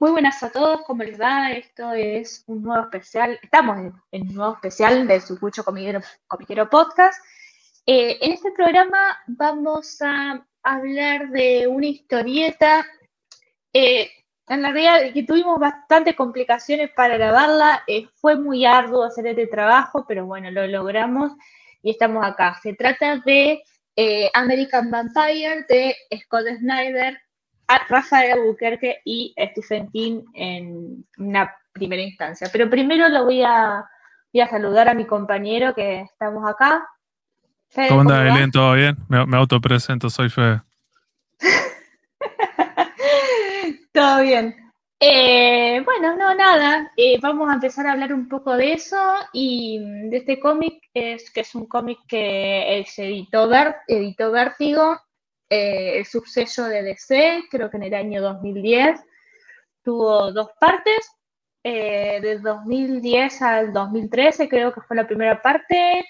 Muy buenas a todos, ¿cómo les va? Esto es un nuevo especial, estamos en, un nuevo especial de Sucucho Comiquero Podcast. Eh, en este programa vamos a hablar de una historieta. Eh, en realidad que tuvimos bastantes complicaciones para grabarla, eh, fue muy arduo hacer este trabajo, pero bueno, lo logramos y estamos acá. Se trata de American Vampire de Scott Snyder, Rafael Albuquerque y Stephen King en una primera instancia. Pero primero lo voy a, voy a saludar a mi compañero que estamos acá. ¿Cómo anda, Belén? ¿Todo bien? Me, me autopresento, soy Fede. Todo bien. Eh, bueno, no, nada. Eh, vamos a empezar a hablar un poco de eso y de este cómic, es, que es un cómic que se editó, editó Vértigo eh, el subsello de DC, creo que en el año 2010. Tuvo dos partes, eh, del 2010 al 2013 creo que fue la primera parte,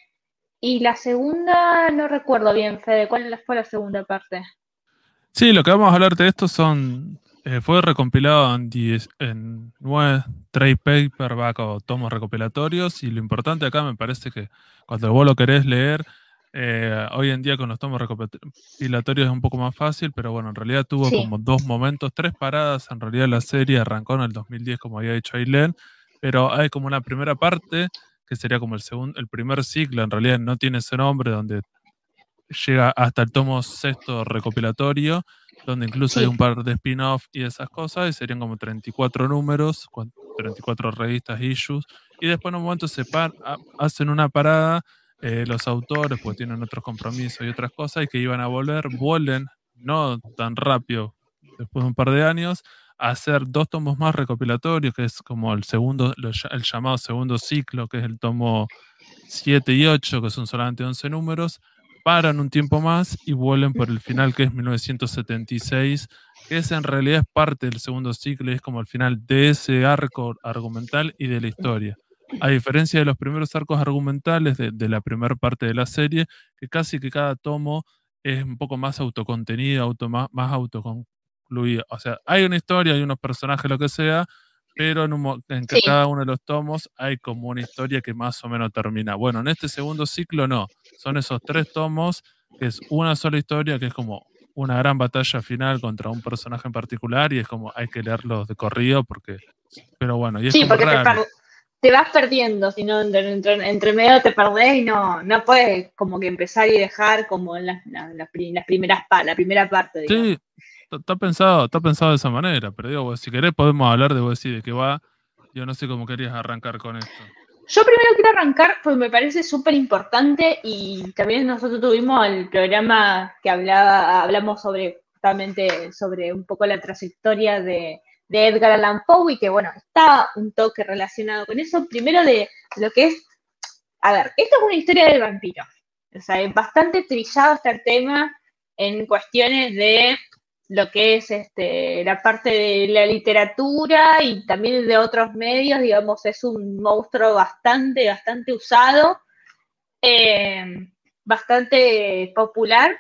y la segunda no recuerdo bien, Fede, ¿cuál fue la segunda parte? Sí, lo que vamos a hablar de esto son, eh, fue recompilado en, en nueve trade paperback o tomos recopilatorios, y lo importante acá me parece que cuando vos lo querés leer, eh, hoy en día con los tomos recopilatorios es un poco más fácil, pero bueno, en realidad tuvo como dos momentos, tres paradas. En realidad la serie arrancó en el 2010, como había dicho Ailén, pero hay como una primera parte que sería como el segundo, el primer ciclo, en realidad no tiene ese nombre, donde llega hasta el tomo sexto recopilatorio, donde incluso hay un par de spin-off y esas cosas, y serían como 34 números, 34 revistas, issues, y después en un momento se hacen una parada eh, los autores, pues tienen otros compromisos y otras cosas, y que iban a volver, vuelven, no tan rápido, después de un par de años, a hacer dos tomos más recopilatorios, que es como el segundo, el llamado segundo ciclo, que es el tomo 7 y 8, que son solamente 11 números, paran un tiempo más y vuelven por el final, que es 1976, que es en realidad es parte del segundo ciclo y es como el final de ese arco argumental y de la historia a diferencia de los primeros arcos argumentales de, la primera parte de la serie, que casi que cada tomo es un poco más autocontenido, auto, más, más autoconcluido. O sea, hay una historia, hay unos personajes, lo que sea, pero en, cada uno de los tomos hay como una historia que más o menos termina. Bueno, en este segundo ciclo no, son esos tres tomos, que es una sola historia, que es como una gran batalla final contra un personaje en particular y es como hay que leerlos de corrido porque pero bueno y es sí, porque te vas perdiendo, si no, entre, medio te perdés y no, no puedes como que empezar y dejar como en las, las, primeras la primera parte. Sí, está pensado, está pensado de esa manera, pero digo, si querés podemos hablar de vos decir de qué va. Yo no sé cómo querías arrancar con esto. Yo primero quiero arrancar porque me parece súper importante y también nosotros tuvimos el programa que hablaba, hablamos sobre justamente sobre un poco la trayectoria de, de Edgar Allan Poe y que, bueno, está un toque relacionado con eso. Primero de lo que es, a ver, esto es una historia del vampiro. O sea, es bastante trillado este tema en cuestiones de lo que es este, la parte de la literatura y también de otros medios, digamos, es un monstruo bastante, bastante usado, eh, bastante popular.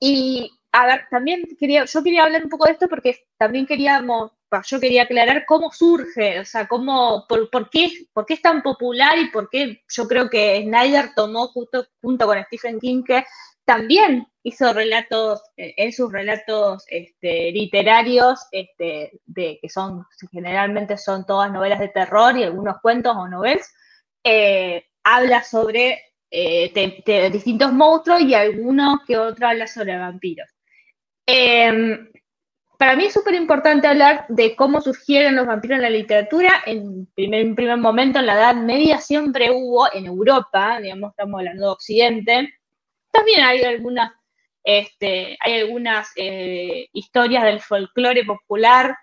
Y a ver, también quería, yo quería hablar un poco de esto porque también queríamos, yo quería aclarar cómo surge, o sea, cómo, por, por, qué, por qué es tan popular y por qué yo creo que Snyder tomó justo junto con Stephen King que también hizo relatos, eh, en sus relatos este, literarios, este, de, que son, generalmente son todas novelas de terror y algunos cuentos o novelas, eh, habla sobre eh, distintos monstruos y algunos que otro habla sobre vampiros. Em, para mí es súper importante hablar de cómo surgieron los vampiros en la literatura. En primer, primer momento, en la Edad Media, siempre hubo en Europa, digamos, estamos hablando de Occidente. También hay algunas, este, eh, historias del folclore popular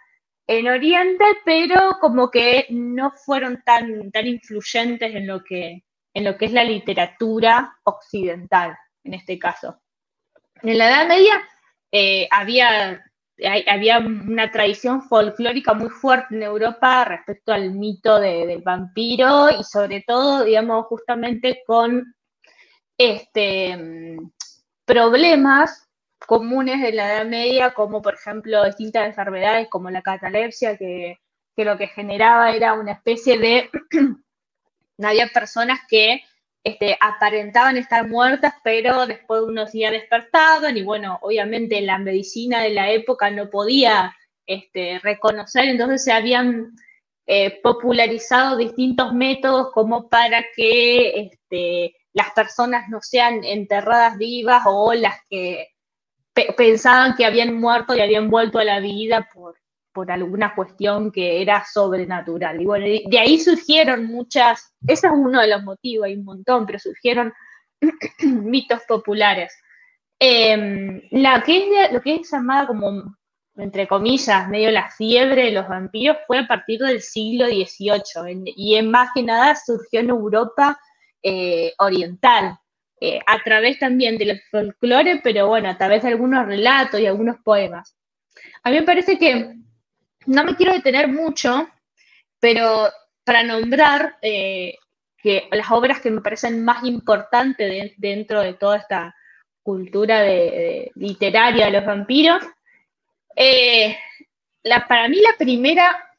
en Oriente, pero como que no fueron tan, tan influyentes en lo que es la literatura occidental, en este caso. En la Edad Media eh, había, había una tradición folclórica muy fuerte en Europa respecto al mito del vampiro y sobre todo, digamos, justamente con este, problemas comunes de la Edad Media, como por ejemplo distintas enfermedades como la catalepsia, que, lo que generaba era una especie de... había personas que este, aparentaban estar muertas, pero después unos días despertaban y bueno, obviamente la medicina de la época no podía este, reconocer, entonces se habían eh, popularizado distintos métodos como para que este, las personas no sean enterradas vivas o las que pensaban que habían muerto y habían vuelto a la vida por, por alguna cuestión que era sobrenatural. Y bueno, de ahí surgieron muchas, ese es uno de los motivos, hay un montón, pero surgieron mitos populares. Em, la que lo que es llamada como entre comillas, medio la fiebre de los vampiros fue a partir del siglo XVIII y en más que nada surgió en Europa eh, oriental, eh, a través también del folclore, pero bueno, a través de algunos relatos y algunos poemas. A mí me parece que no me quiero detener mucho, pero para nombrar eh, que las obras que me parecen más importantes dentro de toda esta cultura literaria de los vampiros, eh, la, para mí la primera,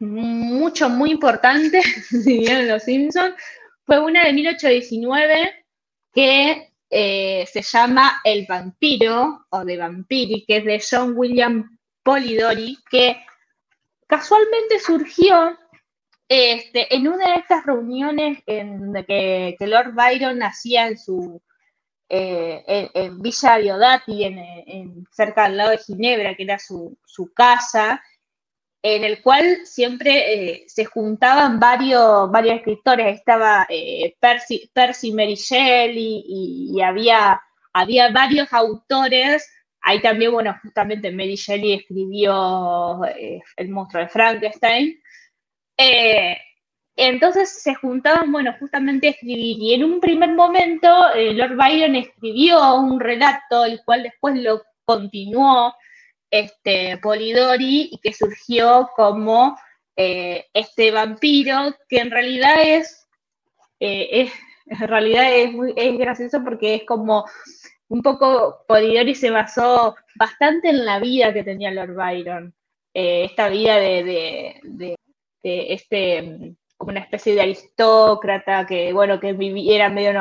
mucho, muy importante, si vieron Los Simpsons, fue una de 1819 que eh, se llama El vampiro, o de Vampiri, que es de John William Polidori, que casualmente surgió este, en una de estas reuniones en, que, que Lord Byron hacía en su, eh, en, Villa Diodati, en, cerca al lado de Ginebra, que era su, casa, en el cual siempre eh, se juntaban varios, varios escritores. Estaba eh, Percy, Percy Mary Shelley y, había, había varios autores. Ahí también, bueno, justamente Mary Shelley escribió El monstruo de Frankenstein. Entonces se juntaban, bueno, justamente a escribir. Y en un primer momento, eh, Lord Byron escribió un relato, el cual después lo continuó este, Polidori, y que surgió como eh, este vampiro, que en realidad es, eh, es en realidad es, muy, es gracioso porque es como un poco, Polidori se basó bastante en la vida que tenía Lord Byron, esta vida de, de este como una especie de aristócrata que, bueno, que era medio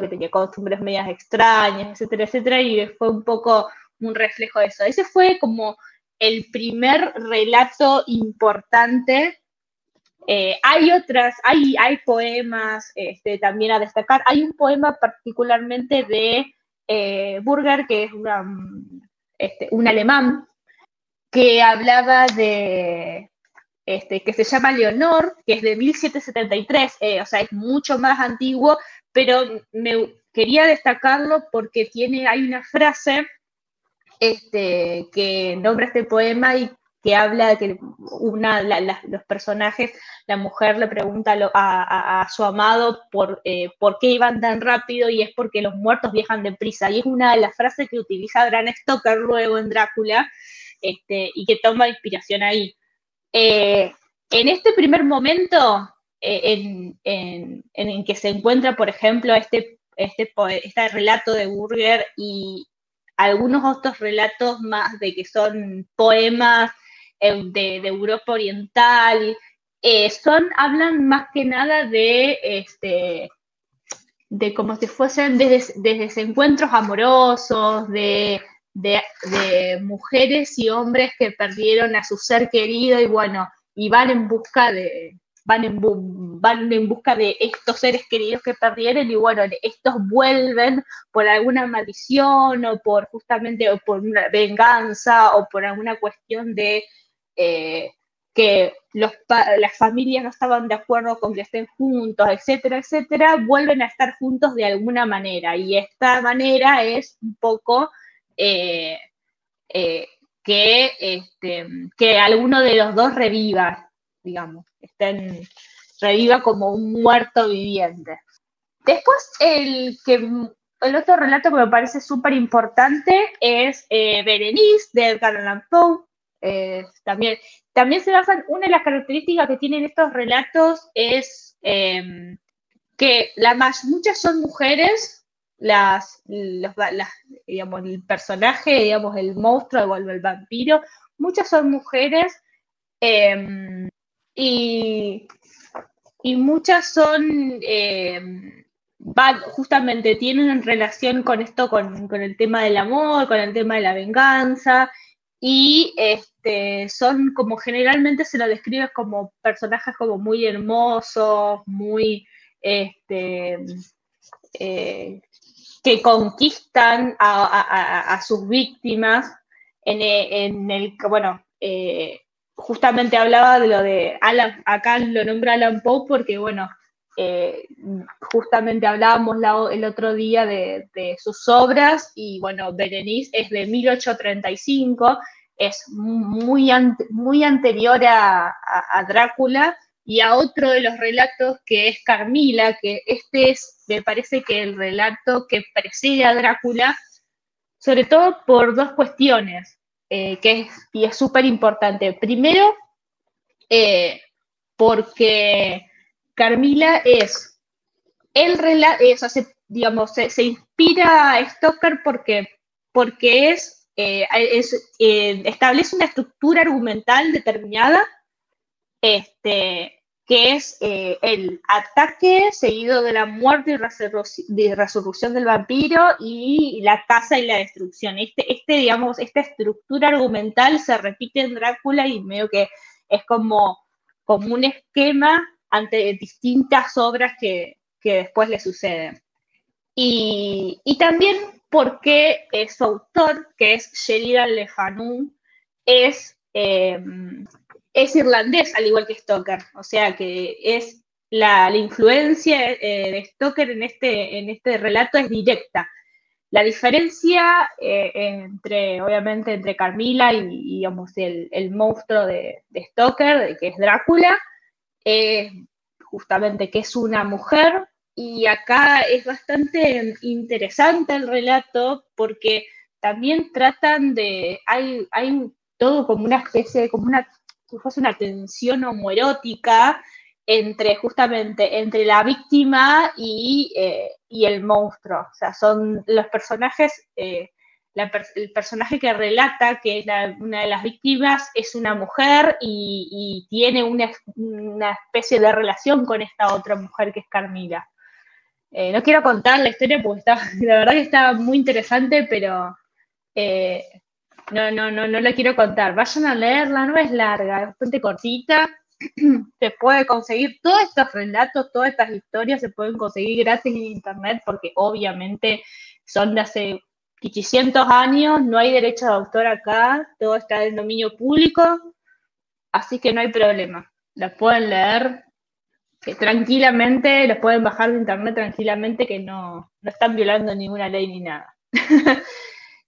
que tenía costumbres medias extrañas, etcétera, etcétera, y fue un poco un reflejo de eso. Ese fue como el primer relato importante. Eh, hay otras, hay, hay poemas este, también a destacar. Hay un poema particularmente de eh, Burger, que es una, este, un alemán, que hablaba de, este, que se llama Leonor, que es de 1773, eh, o sea, es mucho más antiguo, pero me quería destacarlo porque tiene, hay una frase este, que nombra este poema y que habla de que una, los personajes, la mujer le pregunta a, su amado por, eh, por qué iban tan rápido y es porque los muertos viajan deprisa. Y es una de las frases que utiliza Bram Stoker luego en Drácula este, y que toma inspiración ahí. Eh, en este primer momento, eh, en, que se encuentra, por ejemplo, este, este, este relato de Burger y algunos otros relatos más de que son poemas eh, de, Europa Oriental, son, hablan más que nada de, este, de como si fuesen desde, desencuentros amorosos, de de, mujeres y hombres que perdieron a su ser querido y bueno, y van en busca de, van en, van en busca de estos seres queridos que perdieron y bueno, estos vuelven por alguna maldición o por justamente o por una venganza o por alguna cuestión de eh, que los, las familias no estaban de acuerdo con que estén juntos, etcétera, etcétera, vuelven a estar juntos de alguna manera y esta manera es un poco eh, eh, que, este, que alguno de los dos reviva, digamos, estén, reviva como un muerto viviente. Después, el, que, el otro relato que me parece súper importante es eh, Berenice de Edgar Allan. También, también se basan, una de las características que tienen estos relatos es em, que la muchas son mujeres las, digamos, el personaje, digamos, el monstruo el, vampiro, muchas son mujeres em, y, muchas son, em, justamente tienen relación con esto, con, con, el tema del amor, con el tema de la venganza, y este, son como generalmente se lo describe como personajes como muy hermosos, muy este, eh, que conquistan a, sus víctimas. En, el, bueno, eh, justamente hablaba de lo de Alan, acá lo nombra Alan Poe porque, bueno, eh, justamente hablábamos el otro día de, sus obras y, bueno, Berenice es de 1835, es muy, muy anterior a Drácula y a otro de los relatos que es Carmila, que este es, me parece que el relato que precede a Drácula, sobre todo por dos cuestiones, eh, que es, y es súper importante. Primero, eh, porque Carmila es el relato, digamos, se, inspira a Stoker porque, porque es, eh, establece una estructura argumental determinada este, que es eh, el ataque seguido de la muerte y resurrección del vampiro y la caza y la destrucción. Este, este, digamos, esta estructura argumental se repite en Drácula y medio que es como, como un esquema ante distintas obras que, después le suceden. Y, también porque su autor, que es Sheridan Le Fanu, es eh, es irlandés, al igual que Stoker. O sea que es la, influencia eh, de Stoker en este, en este relato es directa. La diferencia eh, entre, obviamente, entre Carmila y, digamos, el, monstruo de, Stoker, que es Drácula, justamente que es una mujer. Y acá es bastante interesante el relato porque también tratan de, hay, hay todo como una especie, como una fuese una tensión homoerótica entre justamente entre la víctima y, eh, el monstruo. O sea, son los personajes, eh, el personaje que relata que una de las víctimas es una mujer y, tiene una, especie de relación con esta otra mujer que es Carmila. Eh, no quiero contar la historia porque está, la verdad que está muy interesante, pero no, no, no, no la quiero contar. Vayan a leerla, no es larga, es bastante cortita. Se puede conseguir todos estos relatos, todas estas historias se pueden conseguir gratis en internet porque obviamente son de hace 500 años, no hay derecho de autor acá, todo está en dominio público, así que no hay problema. Las pueden leer tranquilamente, los pueden bajar de internet tranquilamente que no, no están violando ninguna ley ni nada.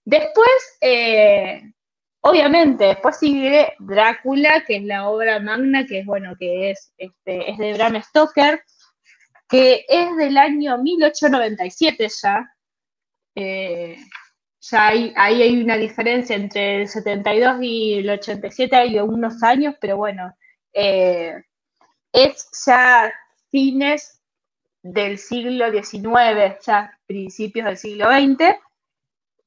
Después, eh, obviamente, después sigue Drácula, que es la obra magna, que es, bueno, que es, este, es de Bram Stoker, que es del año 1897 ya. Eh, hay, ahí hay una diferencia entre el 72 y el 87, hay unos años, pero bueno, eh, es ya fines del siglo XIX, ya principios del siglo XX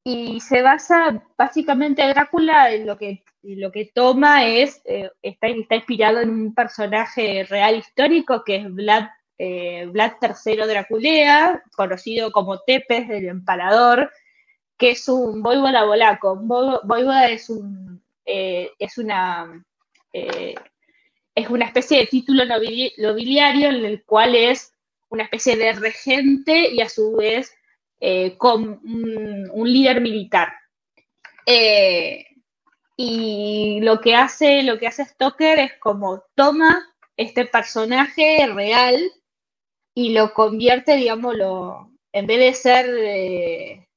y se basa básicamente Drácula en lo que, lo que toma es, eh, está, está, inspirado en un personaje real histórico que es Vlad, eh, Vlad III Draculea, conocido como Tepes del Empalador, que es un voivoda bolaco. Voivoda es, un, eh, es, una, es una especie de título nobiliario en el cual es una especie de regente y a su vez eh, con un, líder militar. Eh, y lo que hace, lo que hace Stoker es como toma este personaje real y lo convierte, digámoslo, en vez de ser, eh,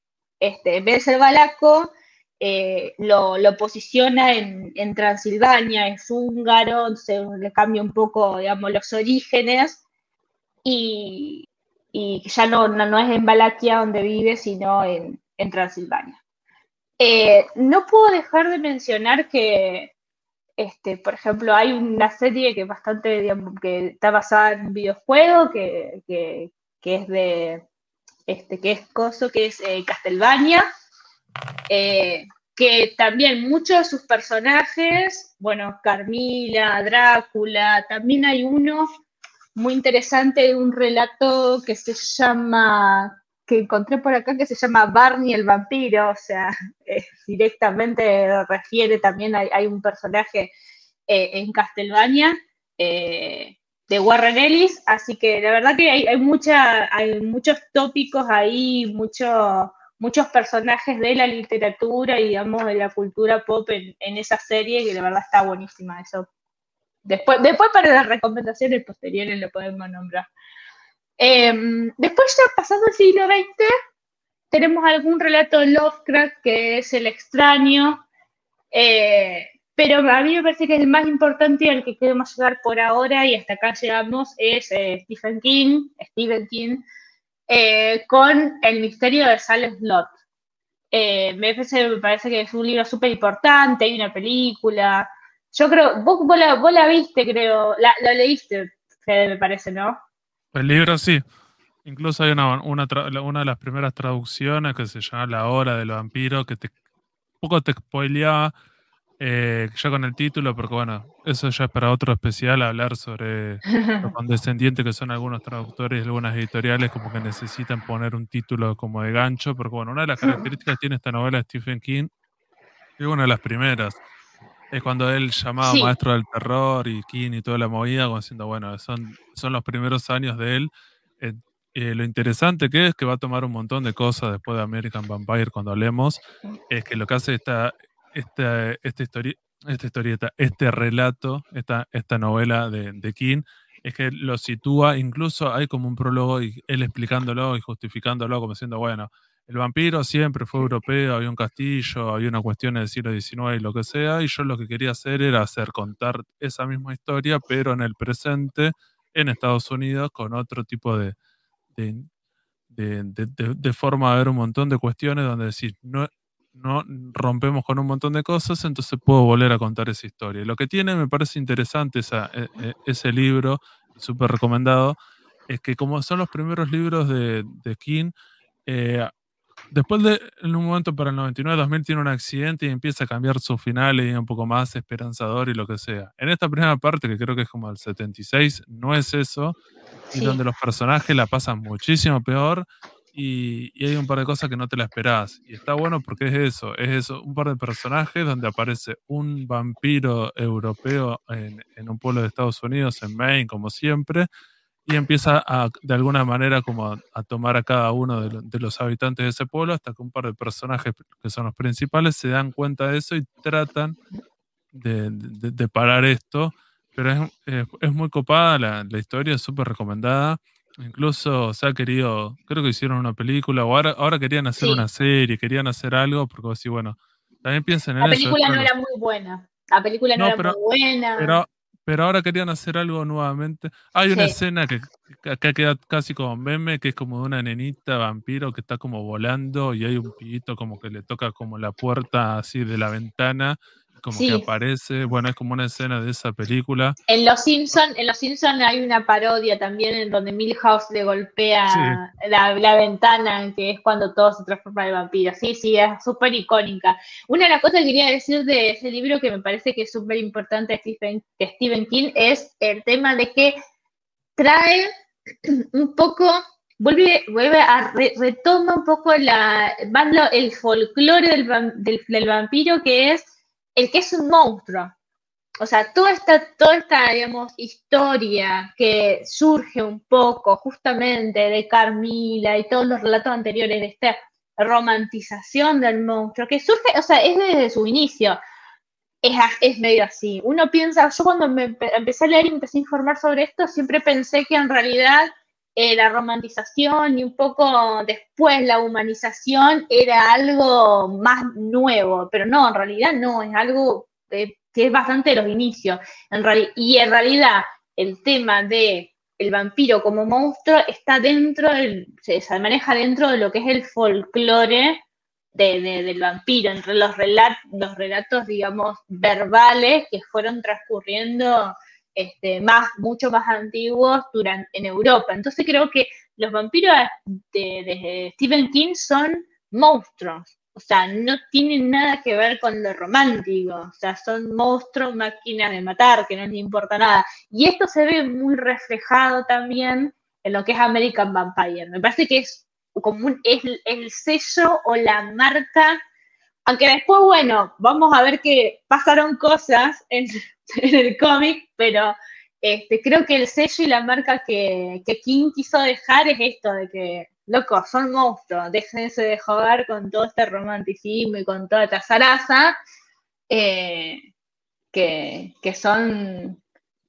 este, en vez de ser balaco, lo, posiciona en, Transilvania, es húngaro, se le cambia un poco, digamos, los orígenes y, ya no, no, es en Valaquia donde vive, sino en, Transilvania. Eh, no puedo dejar de mencionar que, este, por ejemplo, hay una serie que bastante, que está basada en un videojuego, que, es de, este, que es Coso, que es eh, Castlevania, eh, que también muchos de sus personajes, bueno, Carmila, Drácula, también hay uno muy interesante de un relato que se llama que encontré por acá que se llama Barney el vampiro, o sea, directamente refiere también, hay, hay un personaje eh, en Castlevania eh, de Warren Ellis, así que la verdad que hay, muchos tópicos ahí, muchos personajes de la literatura y digamos de la cultura pop en, en, esa serie que la verdad está buenísima eso. Después, después para las recomendaciones posteriores lo podemos nombrar. Em, después, ya pasado el siglo XX, tenemos algún relato de Lovecraft que es el extraño, eh, pero a mí me parece que el más importante y al que queremos llegar por ahora, y hasta acá llegamos, es eh, Stephen King, Stephen King, eh, con El misterio de Salem Lot. me, me parece que es un libro súper importante, hay una película. Yo creo, vos, la, viste, creo, la, leíste, me parece, ¿no? El libro sí. Incluso hay una, una, de las primeras traducciones que se llama La Hora del Vampiro, que te, un poco te spoileaba eh, ya con el título, porque bueno, eso ya es para otro especial, hablar sobre lo condescendiente que son algunos traductores y algunas editoriales, como que necesitan poner un título como de gancho, porque bueno, una de las características que tiene esta novela de Stephen King, es una de las primeras, es cuando él llamaba maestro del terror y King y toda la movida, como diciendo, bueno, son, son los primeros años de él. Eh, eh, lo interesante que es que va a tomar un montón de cosas después de American Vampire cuando hablemos, es que lo que hace esta, esta, esta, esta historieta, este relato, esta, esta novela de, de King, es que lo sitúa, incluso hay como un prólogo y él explicándolo y justificándolo como diciendo, bueno, el vampiro siempre fue europeo, había un castillo, había una cuestión del siglo XIX y lo que sea, y yo lo que quería hacer era hacer contar esa misma historia, pero en el presente, en Estados Unidos, con otro tipo de, de, forma de ver un montón de cuestiones donde decir, no, no rompemos con un montón de cosas, entonces puedo volver a contar esa historia. Lo que tiene, me parece interesante esa, e, e, ese libro, súper recomendado, es que como son los primeros libros de, King, eh, después de, en un momento para el 99-2000 tiene un accidente y empieza a cambiar su final y un poco más esperanzador y lo que sea. En esta primera parte, que creo que es como el 76, no es eso, y donde los personajes la pasan muchísimo peor y, hay un par de cosas que no te la esperás. Y está bueno porque es eso, es eso, un par de personajes donde aparece un vampiro europeo en, un pueblo de Estados Unidos, en Maine, como siempre, y empieza a, de alguna manera como a, tomar a cada uno de, los habitantes de ese pueblo hasta que un par de personajes que son los principales se dan cuenta de eso y tratan de, parar esto. Pero es, es, muy copada, la, la historia es súper recomendada. Incluso se ha querido, creo que hicieron una película, o ahora, ahora querían hacer una serie, querían hacer algo, porque así, bueno, también piensan en eso. La película no era muy buena. La película no, era muy buena. Pero pero ahora querían hacer algo nuevamente. Hay una escena que acá queda casi como meme, que es como de una nenita vampiro que está como volando y hay un pibito como que le toca como la puerta así de la ventana como que aparece, bueno, es como una escena de esa película. En Los Simpson, en Los Simpson hay una parodia también en donde Milhouse le golpea la, ventana, que es cuando todo se transforma en vampiro. Sí, sí, es súper icónica. Una de las cosas que quería decir de ese libro que me parece que es súper importante de Stephen, Stephen King es el tema de que trae un poco vuelve, vuelve a retoma un poco la, el folclore del, del, vampiro que es el que es un monstruo. O sea, toda esta, toda esta, digamos, historia que surge un poco justamente de Carmila y todos los relatos anteriores de esta romantización del monstruo, que surge, o sea, es desde su inicio. Es, es medio así. Uno piensa, yo cuando me empecé a leer y empecé a informar sobre esto, siempre pensé que en realidad eh, la romantización y un poco después la humanización era algo más nuevo, pero no, en realidad no, es algo eh, que es bastante de los inicios. En y en realidad el tema de el vampiro como monstruo está dentro, se, maneja dentro de lo que es el folclore del vampiro, entre los, los relatos, digamos, verbales que fueron transcurriendo este, más, mucho más antiguos durante, en Europa. Entonces creo que los vampiros de, Stephen King son monstruos. O sea, no tienen nada que ver con lo romántico. O sea, son monstruos, máquinas de matar, que no les importa nada. Y esto se ve muy reflejado también en lo que es American Vampire. Me parece que es como es el sello o la marca. Aunque después, bueno, vamos a ver que pasaron cosas en, el cómic, pero este, creo que el sello y la marca que, que King quiso dejar es esto, de que loco, son monstruos, déjense de jugar con todo este romanticismo y con toda esta zaraza, eh, que, son,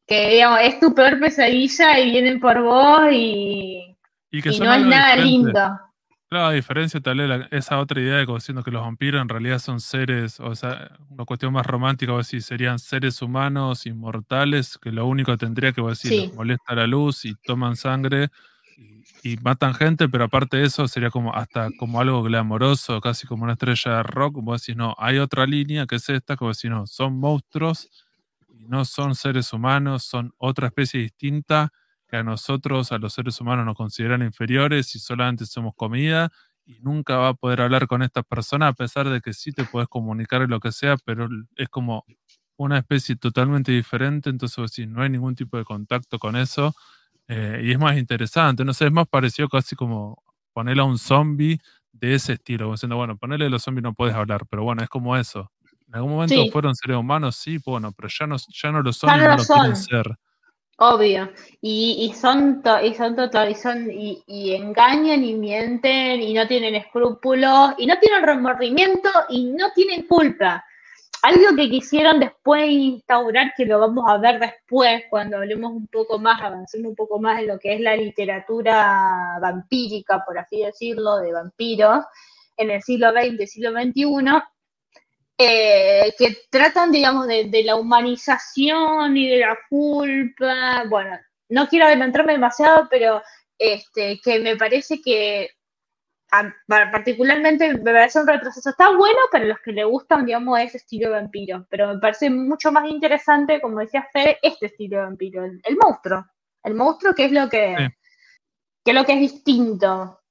que digamos, es tu peor pesadilla y vienen por vos y, no es nada lindo. Claro, a diferencia tal vez esa otra idea de diciendo que los vampiros en realidad son seres, o sea, una cuestión más romántica, o decir, serían seres humanos, inmortales, que lo único que tendría que decir, les molesta la luz y toman sangre, y matan gente, pero aparte de eso sería como hasta como algo glamoroso, casi como una estrella de rock, como decís, no, hay otra línea que es esta, como decís, no, son monstruos y no son seres humanos, son otra especie distinta que a nosotros, a los seres humanos nos consideran inferiores y solamente somos comida y nunca va a poder hablar con estas personas a pesar de que sí te puedes comunicar lo que sea, pero es como una especie totalmente diferente, entonces si no hay ningún tipo de contacto con eso eh, y es más interesante, no sé, es más parecido casi como ponerle a un zombie de ese estilo, como diciendo, bueno, ponerle a los zombies no puedes hablar, pero bueno, es como eso. En algún momento fueron seres humanos, sí, bueno, pero ya no, ya no lo son y no lo quieren ser. Obvio. Y, y son y son total, y son, y, engañan y mienten y no tienen escrúpulos y no tienen remordimiento y no tienen culpa. Algo que quisieron después instaurar, que lo vamos a ver después cuando hablemos un poco más, avancemos un poco más en lo que es la literatura vampírica, por así decirlo, de vampiros, en el siglo XX, siglo XXI, eh, que tratan, digamos, de, de, la humanización y de la culpa. Bueno, no quiero adelantarme demasiado, pero este, que me parece que particularmente me parece un retroceso. Está bueno para los que le gustan, digamos, ese estilo de vampiro, pero me parece mucho más interesante, como decía Fede, este estilo de vampiro, el, monstruo. El monstruo que es lo que, que es lo que es distinto.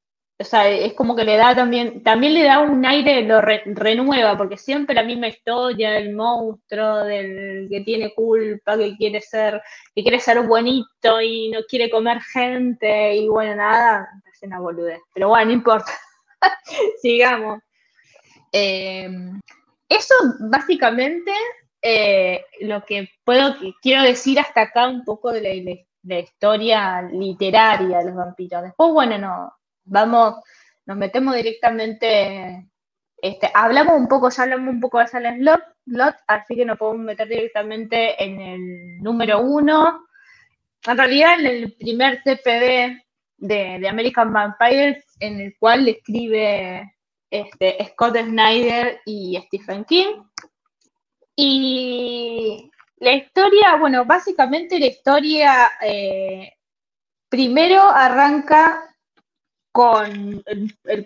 O sea, es como que le da también, también le da un aire, lo renueva, porque siempre la misma historia del monstruo, del que tiene culpa, que quiere ser, que quiere ser bonito y no quiere comer gente, y bueno, nada, es una boludez. Pero bueno, no importa. Sigamos. Eh, eso básicamente eh, lo que puedo, quiero decir hasta acá un poco de la historia literaria de los vampiros. Después, bueno, no, vamos, nos metemos directamente, este, hablamos un poco, ya hablamos un poco de Silent Lot, así que nos podemos meter directamente en el número uno. En realidad, en el primer TPB de, American Vampire, en el cual escribe este, Scott Snyder y Stephen King. Y la historia, bueno, básicamente la historia eh, primero arranca con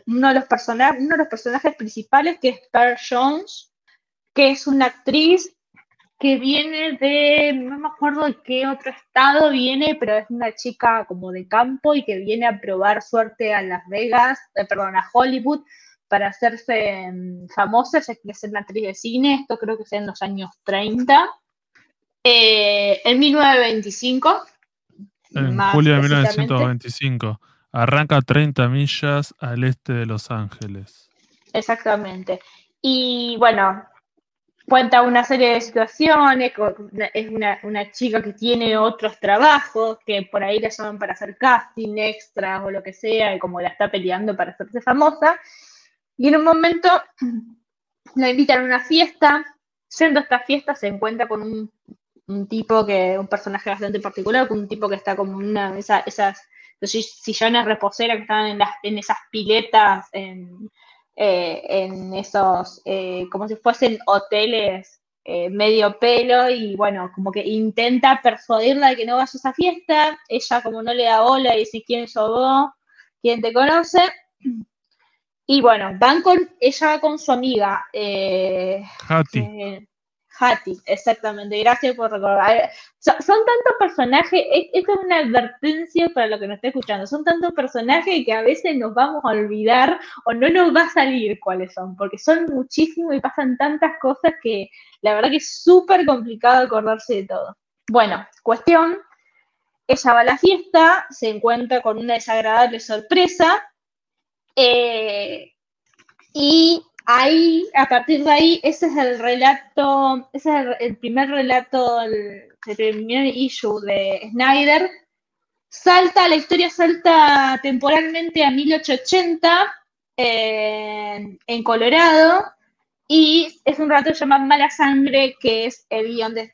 uno, de los personajes, uno de los personajes principales, que es Per Jones, que es una actriz que viene de, no me acuerdo de qué otro estado viene, pero es una chica como de campo y que viene a probar suerte a Las Vegas, eh, perdón, a Hollywood para hacerse mm, famosa, es una actriz de cine, esto creo que es en los años 30, eh, en 1925. En julio de 1925. Arranca 30 millas al este de Los Ángeles. Exactamente. Y bueno, cuenta una serie de situaciones, es una, chica que tiene otros trabajos, que por ahí la llaman para hacer casting, extras o lo que sea, y como la está peleando para hacerse famosa. Y en un momento la invitan a una fiesta, siendo esta fiesta se encuentra con un, tipo que, un personaje bastante particular, con un tipo que está como una esa, esas los sillones reposeras que estaban en, las, en esas piletas, en, eh, en esos, eh, como si fuesen hoteles eh, medio pelo, y bueno, como que intenta persuadirla de que no vaya a esa fiesta, ella como no le da bola y dice quién sos vos, quién te conoce, y bueno, van con, ella va con su amiga, Hattie. Hattie, exactamente, gracias por recordar. son tantos personajes, esto es una advertencia para lo que nos está escuchando, son tantos personajes que a veces nos vamos a olvidar o no nos va a salir cuáles son, porque son muchísimos y pasan tantas cosas que la verdad que es súper complicado acordarse de todo. Bueno, cuestión, ella va a la fiesta, se encuentra con una desagradable sorpresa, eh, y ahí, a partir de ahí, ese es el relato, ese es el, primer relato, el, primer issue de Snyder. Salta, la historia salta temporalmente a 1880 eh, en Colorado y es un relato llamado Mala Sangre, que es el guion de,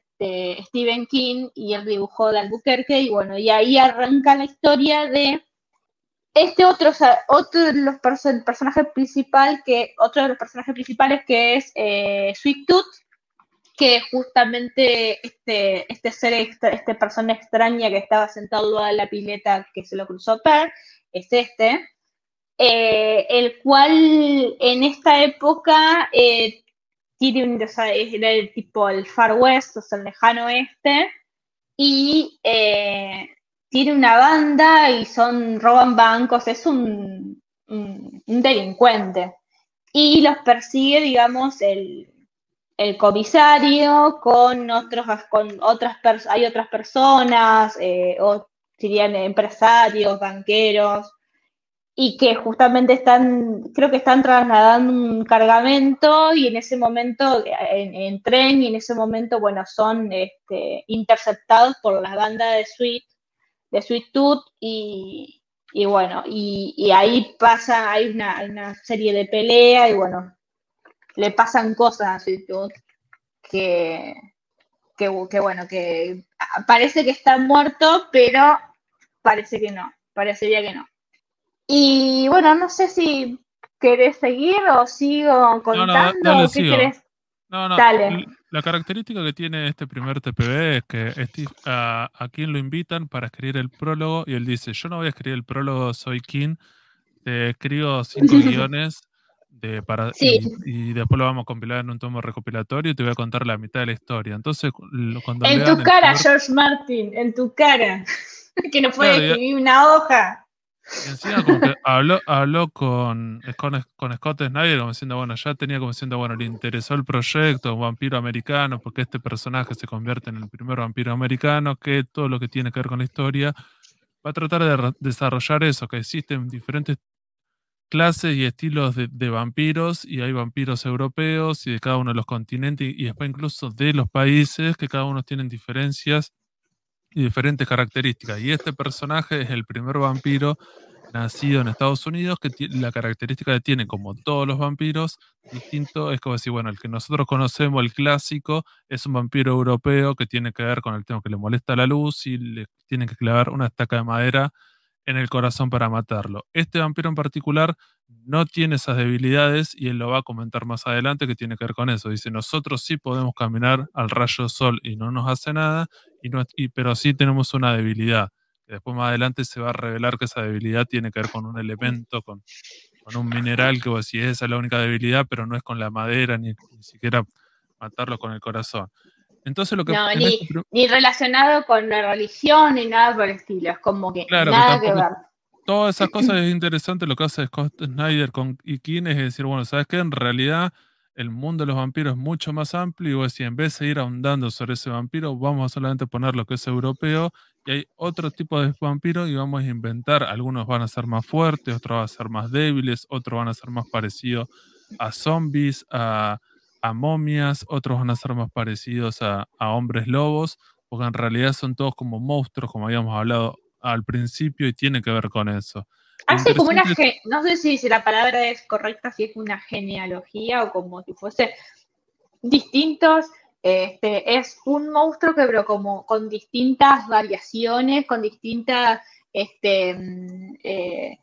Stephen King y el dibujo de Albuquerque. Y bueno, y ahí arranca la historia de este otro, otro de los personajes principal que, otro de los personajes principales que es eh, Sweet Tooth, que justamente este, este ser, esta persona extraña que estaba sentado en la pileta que se lo cruzó Per, es este, eh, el cual en esta época eh, tiene un, era el tipo el Far West, o sea, el lejano oeste, y eh, tiene una banda y son, roban bancos, es un, delincuente. Y los persigue, digamos, el, comisario con otros, con otras hay otras personas, eh, o serían empresarios, banqueros, y que justamente están, creo que están trasladando un cargamento y en ese momento, en, tren, y en ese momento, bueno, son este, interceptados por la banda de Sweet de Sweet Tooth y, bueno, y, ahí pasa, hay una, serie de pelea y bueno, le pasan cosas a Sweet Tooth que, que, bueno, que parece que está muerto, pero parece que no, parecería que no. Y bueno, no sé si querés seguir o sigo contando qué querés. No, no, Dale. La característica que tiene este primer TPB es que a, a quien lo invitan para escribir el prólogo y él dice, yo no voy a escribir el prólogo, soy King, te escribo cinco guiones de, para, y, después lo vamos a compilar en un tomo recopilatorio y te voy a contar la mitad de la historia. Entonces, cuando en tu cara, George Martin, en tu cara, que no puede escribir una hoja. Y encima habló, habló con, con, Scott Snyder como diciendo, bueno, ya tenía como diciendo, bueno, le interesó el proyecto, un vampiro americano, porque este personaje se convierte en el primer vampiro americano, que todo lo que tiene que ver con la historia va a tratar de desarrollar eso, que existen diferentes clases y estilos de, de, vampiros y hay vampiros europeos y de cada uno de los continentes y después incluso de los países que cada uno tienen diferencias y diferentes características. Y este personaje es el primer vampiro nacido en Estados Unidos, que la característica que tiene, como todos los vampiros, distinto, es como decir, bueno, el que nosotros conocemos, el clásico, es un vampiro europeo que tiene que ver con el tema que le molesta la luz y le tiene que clavar una estaca de madera en el corazón para matarlo. Este vampiro en particular no tiene esas debilidades y él lo va a comentar más adelante que tiene que ver con eso. Dice, nosotros sí podemos caminar al rayo sol y no nos hace nada, y no, pero sí tenemos una debilidad. después más adelante se va a revelar que esa debilidad tiene que ver con un elemento, con, un mineral, que vos decís, esa es la única debilidad, pero no es con la madera, ni, siquiera matarlo con el corazón. Entonces lo que... No, este ni, relacionado con la religión, ni nada por el estilo, es como que nada que ver todas esas cosas es interesante lo que hace Scott Snyder con y es decir, bueno, ¿sabes qué? En realidad el mundo de los vampiros es mucho más amplio y si en vez de ir ahondando sobre ese vampiro, vamos a solamente poner lo que es europeo y hay otro tipo de vampiros y vamos a inventar, algunos van a ser más fuertes, otros van a ser más débiles, otros van a ser más parecidos a zombies, a, momias, otros van a ser más parecidos a, a hombres lobos, porque en realidad son todos como monstruos, como habíamos hablado al principio y tiene que ver con eso. Hace como una, no sé si, la palabra es correcta, si es una genealogía o como si fuese distintos, este, es un monstruo que pero como con distintas variaciones, con distintas este, mm, eh,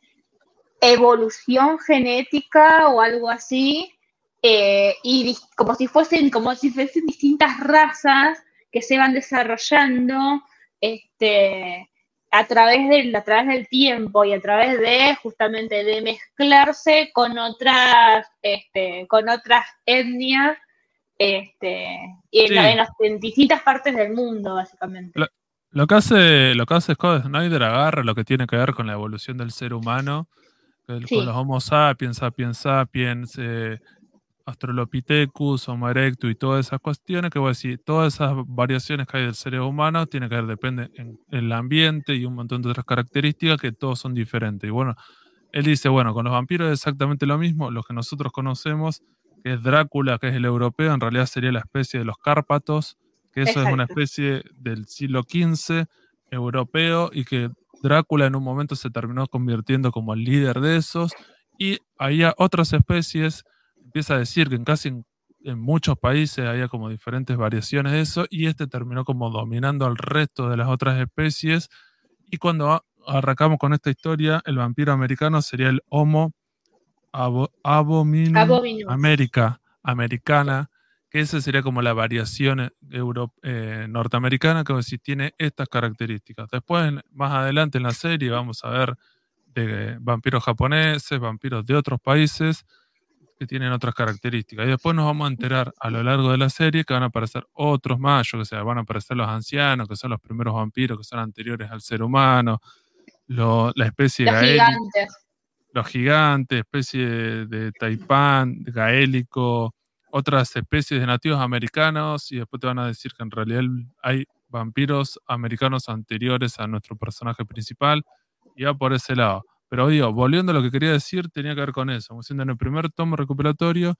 evolución genética o algo así, eh, y como si fuesen, como si fuesen distintas razas que se van desarrollando, este, a través, del, a través del tiempo y a través de justamente de mezclarse con otras, este, con otras etnias este, y en, distintas partes del mundo, básicamente. Lo, que hace, lo que hace Scott Snyder agarra lo que tiene que ver con la evolución del ser humano, con los Homo sapiens, sapiens sapiens, eh, Australopithecus, Homo erectus y todas esas cuestiones, que voy a decir, todas esas variaciones que hay del ser humano tiene que ver, depende en, el ambiente y un montón de otras características que todos son diferentes. Y bueno, él dice, bueno, con los vampiros es exactamente lo mismo, los que nosotros conocemos, que es Drácula, que es el europeo, en realidad sería la especie de los Cárpatos, que eso es una especie del siglo XV europeo y que Drácula en un momento se terminó convirtiendo como el líder de esos y había otras especies, empieza a decir que en casi en, muchos países había como diferentes variaciones de eso y este terminó como dominando al resto de las otras especies y cuando arrancamos con esta historia, el vampiro americano sería el Homo abominum, América, americana, que esa sería como la variación eh, norteamericana, que si tiene estas características. Después, más adelante en la serie, vamos a ver de vampiros japoneses, vampiros de otros países que tienen otras características. Y después nos vamos a enterar a lo largo de la serie que van a aparecer otros más, yo que sé, van a aparecer los ancianos, que son los primeros vampiros que son anteriores al ser humano, la especie los gigantes. los gigantes, especie de taipán, gaélico, otras especies de nativos americanos y después te van a decir que en realidad hay vampiros americanos anteriores a nuestro personaje principal y va por ese lado. Pero digo, volviendo a lo que quería decir, tenía que ver con eso. Como siendo en el primer tomo recuperatorio,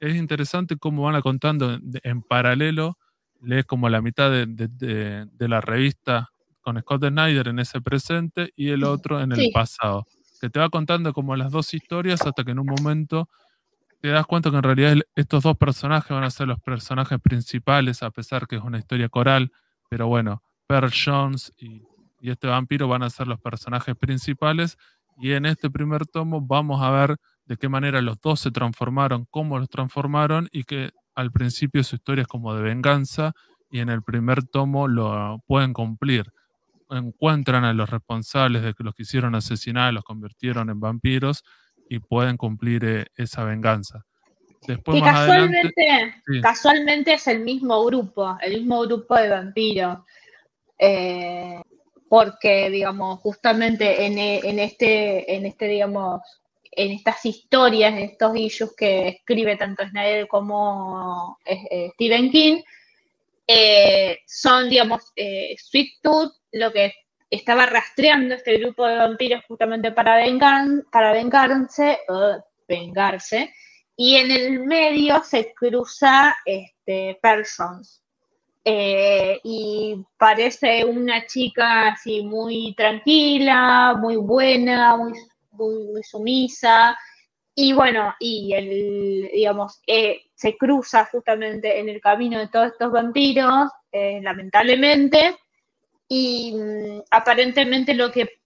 es interesante cómo van contando en, paralelo, lees como la mitad de, de, la revista con Scott Snyder en ese presente y el otro en el pasado. Que te va contando como las dos historias hasta que en un momento te das cuenta que en realidad estos dos personajes van a ser los personajes principales, a pesar que es una historia coral, pero bueno, Pearl Jones y, este vampiro van a ser los personajes principales, y en este primer tomo vamos a ver de qué manera los dos se transformaron, cómo los transformaron, y que al principio su historia es como de venganza, y en el primer tomo lo pueden cumplir. Encuentran a los responsables de que los quisieron asesinar, los convirtieron en vampiros, y pueden cumplir eh, esa venganza. Después, casualmente, casualmente es el mismo grupo, el mismo grupo de vampiros. Eh, porque, digamos, justamente en, e, en, este, en este, digamos, en estas historias, en estos issues que escribe tanto Snyder como eh, Stephen King, son, digamos, Sweet Tooth, lo que estaba rastreando este grupo de vampiros justamente para, para vengarse, vengarse, y en el medio se cruza este, Persons. Eh, y parece una chica así muy tranquila, muy buena, muy, muy, sumisa. Y bueno, y el, digamos, eh, se cruza justamente en el camino de todos estos vampiros, eh, lamentablemente, y mm, aparentemente lo que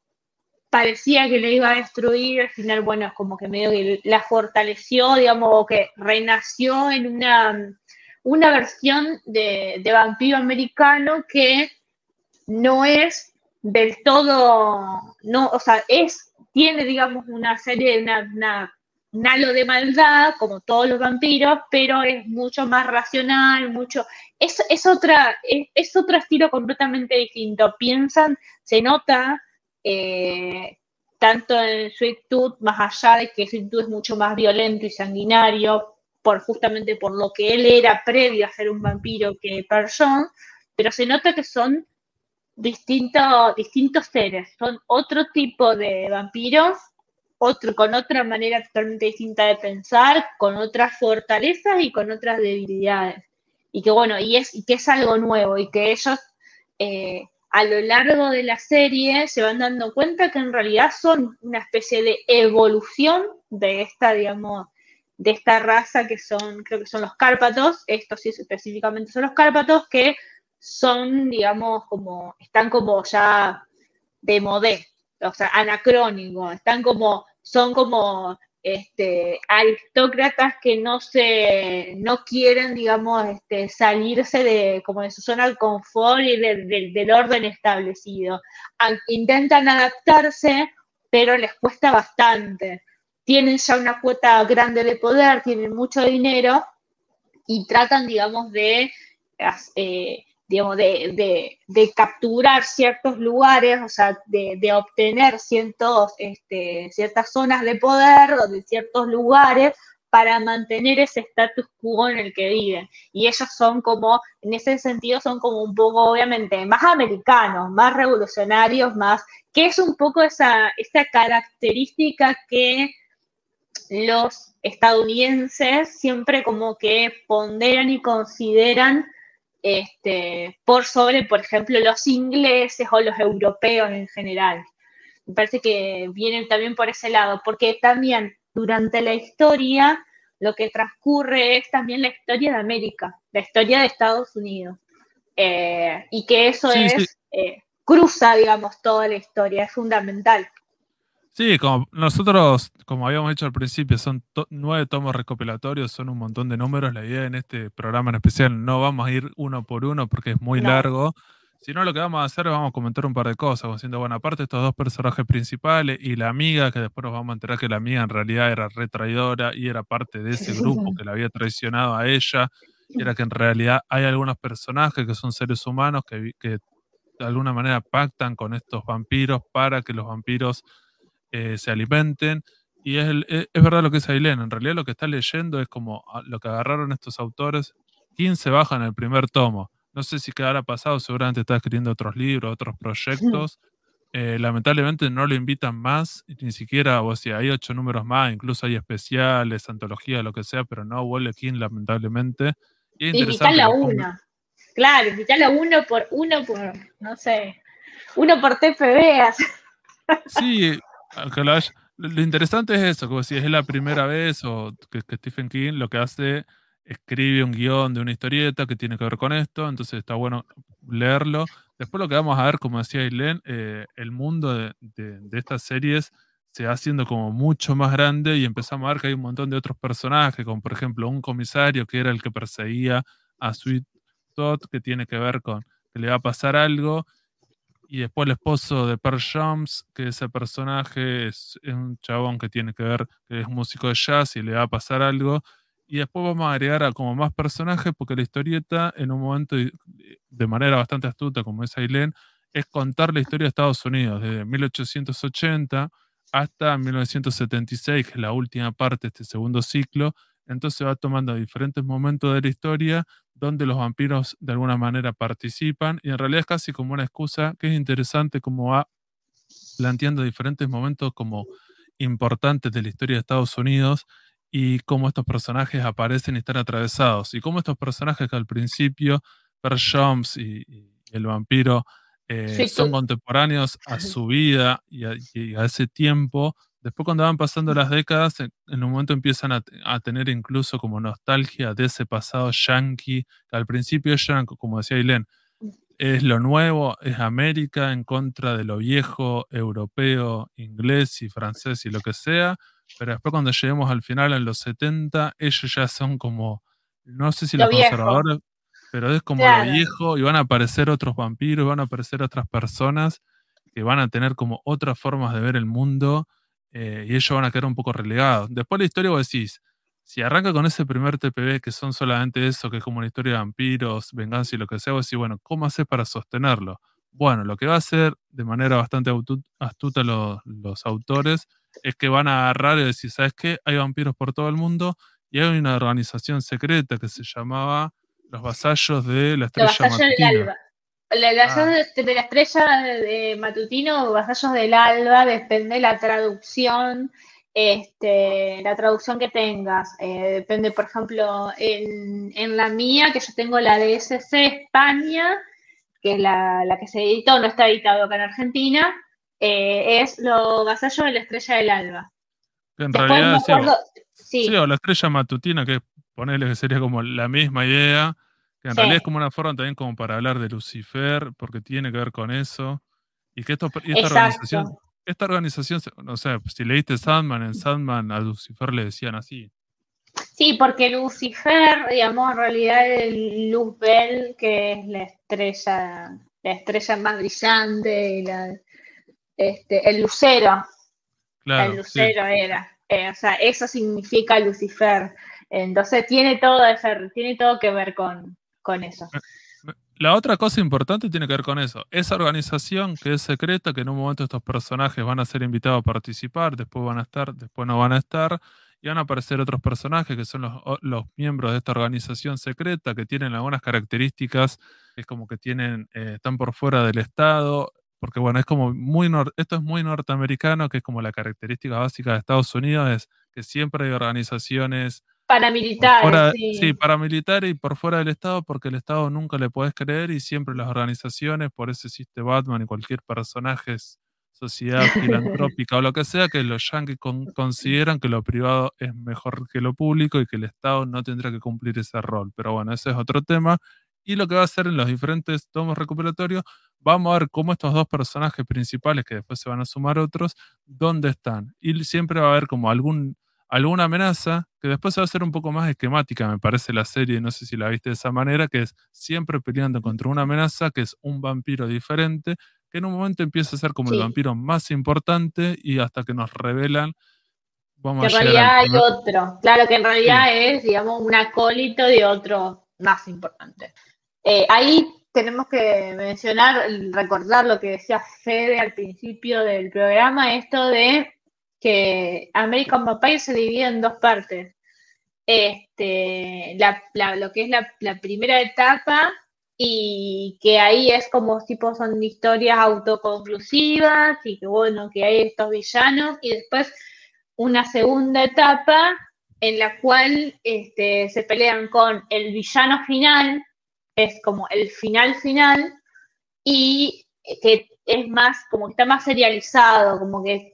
parecía que le iba a destruir, al final, bueno, es como que medio que la fortaleció, digamos, o que renació en una, una versión de, vampiro americano que no es del todo, no, o sea, es, tiene, digamos, una serie, una, una un halo de maldad, como todos los vampiros, pero es mucho más racional, mucho... Es, es, otra, es, otro estilo completamente distinto. Piensan, se nota, eh, tanto en Sweet Tooth, más allá de que Sweet Tooth es mucho más violento y sanguinario, por, justamente por lo que él era previo a ser un vampiro que Person, pero se nota que son distintos, distintos seres, son otro tipo de vampiros otro, con otra manera totalmente distinta de pensar, con otras fortalezas y con otras debilidades. Y que bueno, y, es, y que es algo nuevo y que ellos eh, a lo largo de la serie se van dando cuenta que en realidad son una especie de evolución de esta, digamos, de esta raza que son, creo que son los cárpatos, estos sí específicamente son los cárpatos, que son, digamos, como, están como ya de modé, o sea, anacrónicos, están como son como este, aristócratas que no se, no quieren, digamos, este, salirse de, como de su zona de confort y del orden establecido. Intentan adaptarse, pero les cuesta bastante. Tienen ya una cuota grande de poder, tienen mucho dinero, y tratan, digamos, de, eh, digamos, de, capturar ciertos lugares, o sea, de, obtener ciertos, este, ciertas zonas de poder o de ciertos lugares para mantener ese status quo en el que viven. Y ellos son como, en ese sentido, son como un poco, obviamente, más americanos, más revolucionarios, más, que es un poco esa, esa característica que los estadounidenses siempre como que ponderan y consideran este, por sobre, por ejemplo, los ingleses o los europeos en general. Me parece que vienen también por ese lado, porque también durante la historia lo que transcurre es también la historia de América, la historia de Estados Unidos. Eh, y que eso es, eh, cruza, digamos, toda la historia, es fundamental. Sí, como nosotros, como habíamos hecho al principio, son nueve tomos recopilatorios, son un montón de números. La idea en este programa en especial no vamos a ir uno por uno porque es muy largo. Sino lo que vamos a hacer es vamos a comentar un par de cosas, diciendo, bueno, aparte estos dos personajes principales y la amiga, que después nos vamos a enterar que la amiga en realidad era retraidora y era parte de ese grupo que la había traicionado a ella, y era que en realidad hay algunos personajes que son seres humanos que, que de alguna manera pactan con estos vampiros para que los vampiros eh, se alimenten. Y es, e, es, verdad lo que dice Ailén, en realidad lo que está leyendo es como ah, lo que agarraron estos autores, 15 bajan en el primer tomo no sé si quedará pasado, seguramente está escribiendo otros libros, otros proyectos. Eh, lamentablemente no lo invitan más, ni siquiera, o sea, hay ocho números más, incluso hay especiales, antologías, lo que sea, pero no vuelve King, lamentablemente. Y a una. Claro, invitarla a uno por uno por, no sé, uno por TPB. Sí, lo, interesante es eso, como si es la primera vez o que Stephen King lo que hace escribe un guion de una historieta que tiene que ver con esto, entonces está bueno leerlo. Después lo que vamos a ver, como decía Ailén, eh, el mundo de, estas series se va haciendo como mucho más grande y empezamos a ver que hay un montón de otros personajes, como por ejemplo un comisario que era el que perseguía a Sweet Todd, que tiene que ver con que le va a pasar algo, y después el esposo de Per Jones, que ese personaje es, un chabón que tiene que ver, que es músico de jazz y le va a pasar algo, y después vamos a agregar a como más personajes, porque la historieta, en un momento, de manera bastante astuta, como es Ailén, es contar la historia de Estados Unidos, desde 1880 hasta 1976, que es la última parte de este segundo ciclo. Entonces va tomando diferentes momentos de la historia donde los vampiros de alguna manera participan y en realidad es casi como una excusa que es interesante como va planteando diferentes momentos como importantes de la historia de Estados Unidos y cómo estos personajes aparecen y están atravesados. Y cómo estos personajes que al principio, Per Jones y, el vampiro, eh, son contemporáneos a su vida y a, ese tiempo. Después cuando van pasando las décadas, en, un momento empiezan a, tener incluso como nostalgia de ese pasado yankee, que al principio eran, como decía Ailén, es lo nuevo, es América en contra de lo viejo, europeo, inglés y francés y lo que sea, pero después cuando lleguemos al final, en los 70, ellos ya son como, no sé si los conservadores, pero es como lo viejo y van a aparecer otros vampiros, van a aparecer otras personas que van a tener como otras formas de ver el mundo eh, y ellos van a quedar un poco relegados. Después la historia vos decís, si arranca con ese primer TPB que son solamente eso, que es como una historia de vampiros, venganza y lo que sea, vos decís, bueno, ¿cómo haces para sostenerlo? Bueno, lo que va a hacer de manera bastante astuta los, los autores es que van a agarrar y decir, ¿sabes qué? Hay vampiros por todo el mundo y hay una organización secreta que se llamaba los vasallos de la estrella. Del alba. La, ah. de, la estrella de matutino, vasallos del alba, depende la traducción, este, la traducción que tengas. Eh, depende, por ejemplo, en, en, la mía, que yo tengo la de SC España, que es la, la que se editó, no está editado acá en Argentina, eh, es lo vasallo de la estrella del alba. En realidad, sí, o, la estrella matutina, que ponerle que sería como la misma idea, que en realidad es como una forma también como para hablar de Lucifer, porque tiene que ver con eso. Y que esto, esta organización, esta organización, no sé, si leíste Sandman, en Sandman a Lucifer le decían así. Sí, porque Lucifer, digamos, en realidad es Luzbel, que es la estrella, la estrella más brillante, y la, este, el lucero. el lucero era. Eh, o sea, eso significa Lucifer. Entonces tiene todo, ese, tiene todo que ver con, con eso. La otra cosa importante tiene que ver con eso. Esa organización que es secreta, que en un momento estos personajes van a ser invitados a participar, después van a estar, después no van a estar, y van a aparecer otros personajes que son los, miembros de esta organización secreta, que tienen algunas características, es como que tienen, eh, están por fuera del Estado, porque bueno, es como muy, esto es muy norteamericano, que es como la característica básica de Estados Unidos, es que siempre hay organizaciones Paramilitares, sí. paramilitares y por fuera del Estado, porque el Estado nunca le puedes creer y siempre las organizaciones, por eso existe Batman y cualquier personaje, sociedad filantrópica o lo que sea, que los yankees consideran que lo privado es mejor que lo público y que el Estado no tendrá que cumplir ese rol. Pero bueno, ese es otro tema. Y lo que va a hacer en los diferentes tomos recuperatorios, vamos a ver cómo estos dos personajes principales, que después se van a sumar otros, dónde están. Y siempre va a haber como algún alguna amenaza, que después va a ser un poco más esquemática, me parece la serie, no sé si la viste de esa manera, que es siempre peleando contra una amenaza, que es un vampiro diferente, que en un momento empieza a ser como el vampiro más importante y hasta que nos revelan... Vamos que en realidad hay otro, claro que en realidad es, digamos, un acólito de otro más importante. Eh, ahí tenemos que mencionar, recordar lo que decía Fede al principio del programa, esto de que American Vampire se divide en dos partes. Este, lo que es la, primera etapa y que ahí es como tipo son historias autoconclusivas y que bueno, que hay estos villanos y después una segunda etapa en la cual este, se pelean con el villano final, es como el final final y que es más, como que está más serializado, como que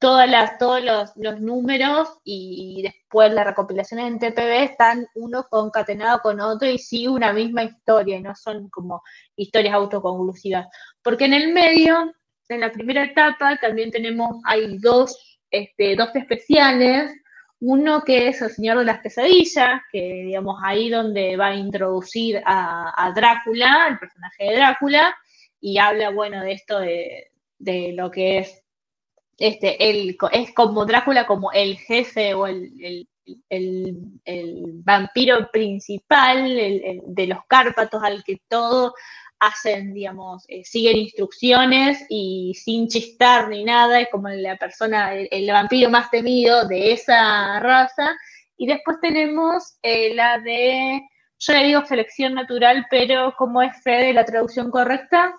todas las, todos los, números y, después las recopilaciones en TPB están uno concatenado con otro y sí una misma historia, no son como historias autoconclusivas. Porque en el medio, en la primera etapa, también tenemos, hay dos, este, dos especiales, uno que es El Señor de las Pesadillas, que digamos ahí donde va a introducir a, a Drácula, el personaje de Drácula, y habla, bueno, de esto de, de lo que es este, el, es como Drácula como el jefe o el, vampiro principal de los Cárpatos al que todo hacen, digamos, eh, siguen instrucciones y sin chistar ni nada, es como la persona, el, vampiro más temido de esa raza. Y después tenemos eh, la de, yo le digo selección natural, pero ¿cómo es Fede la traducción correcta?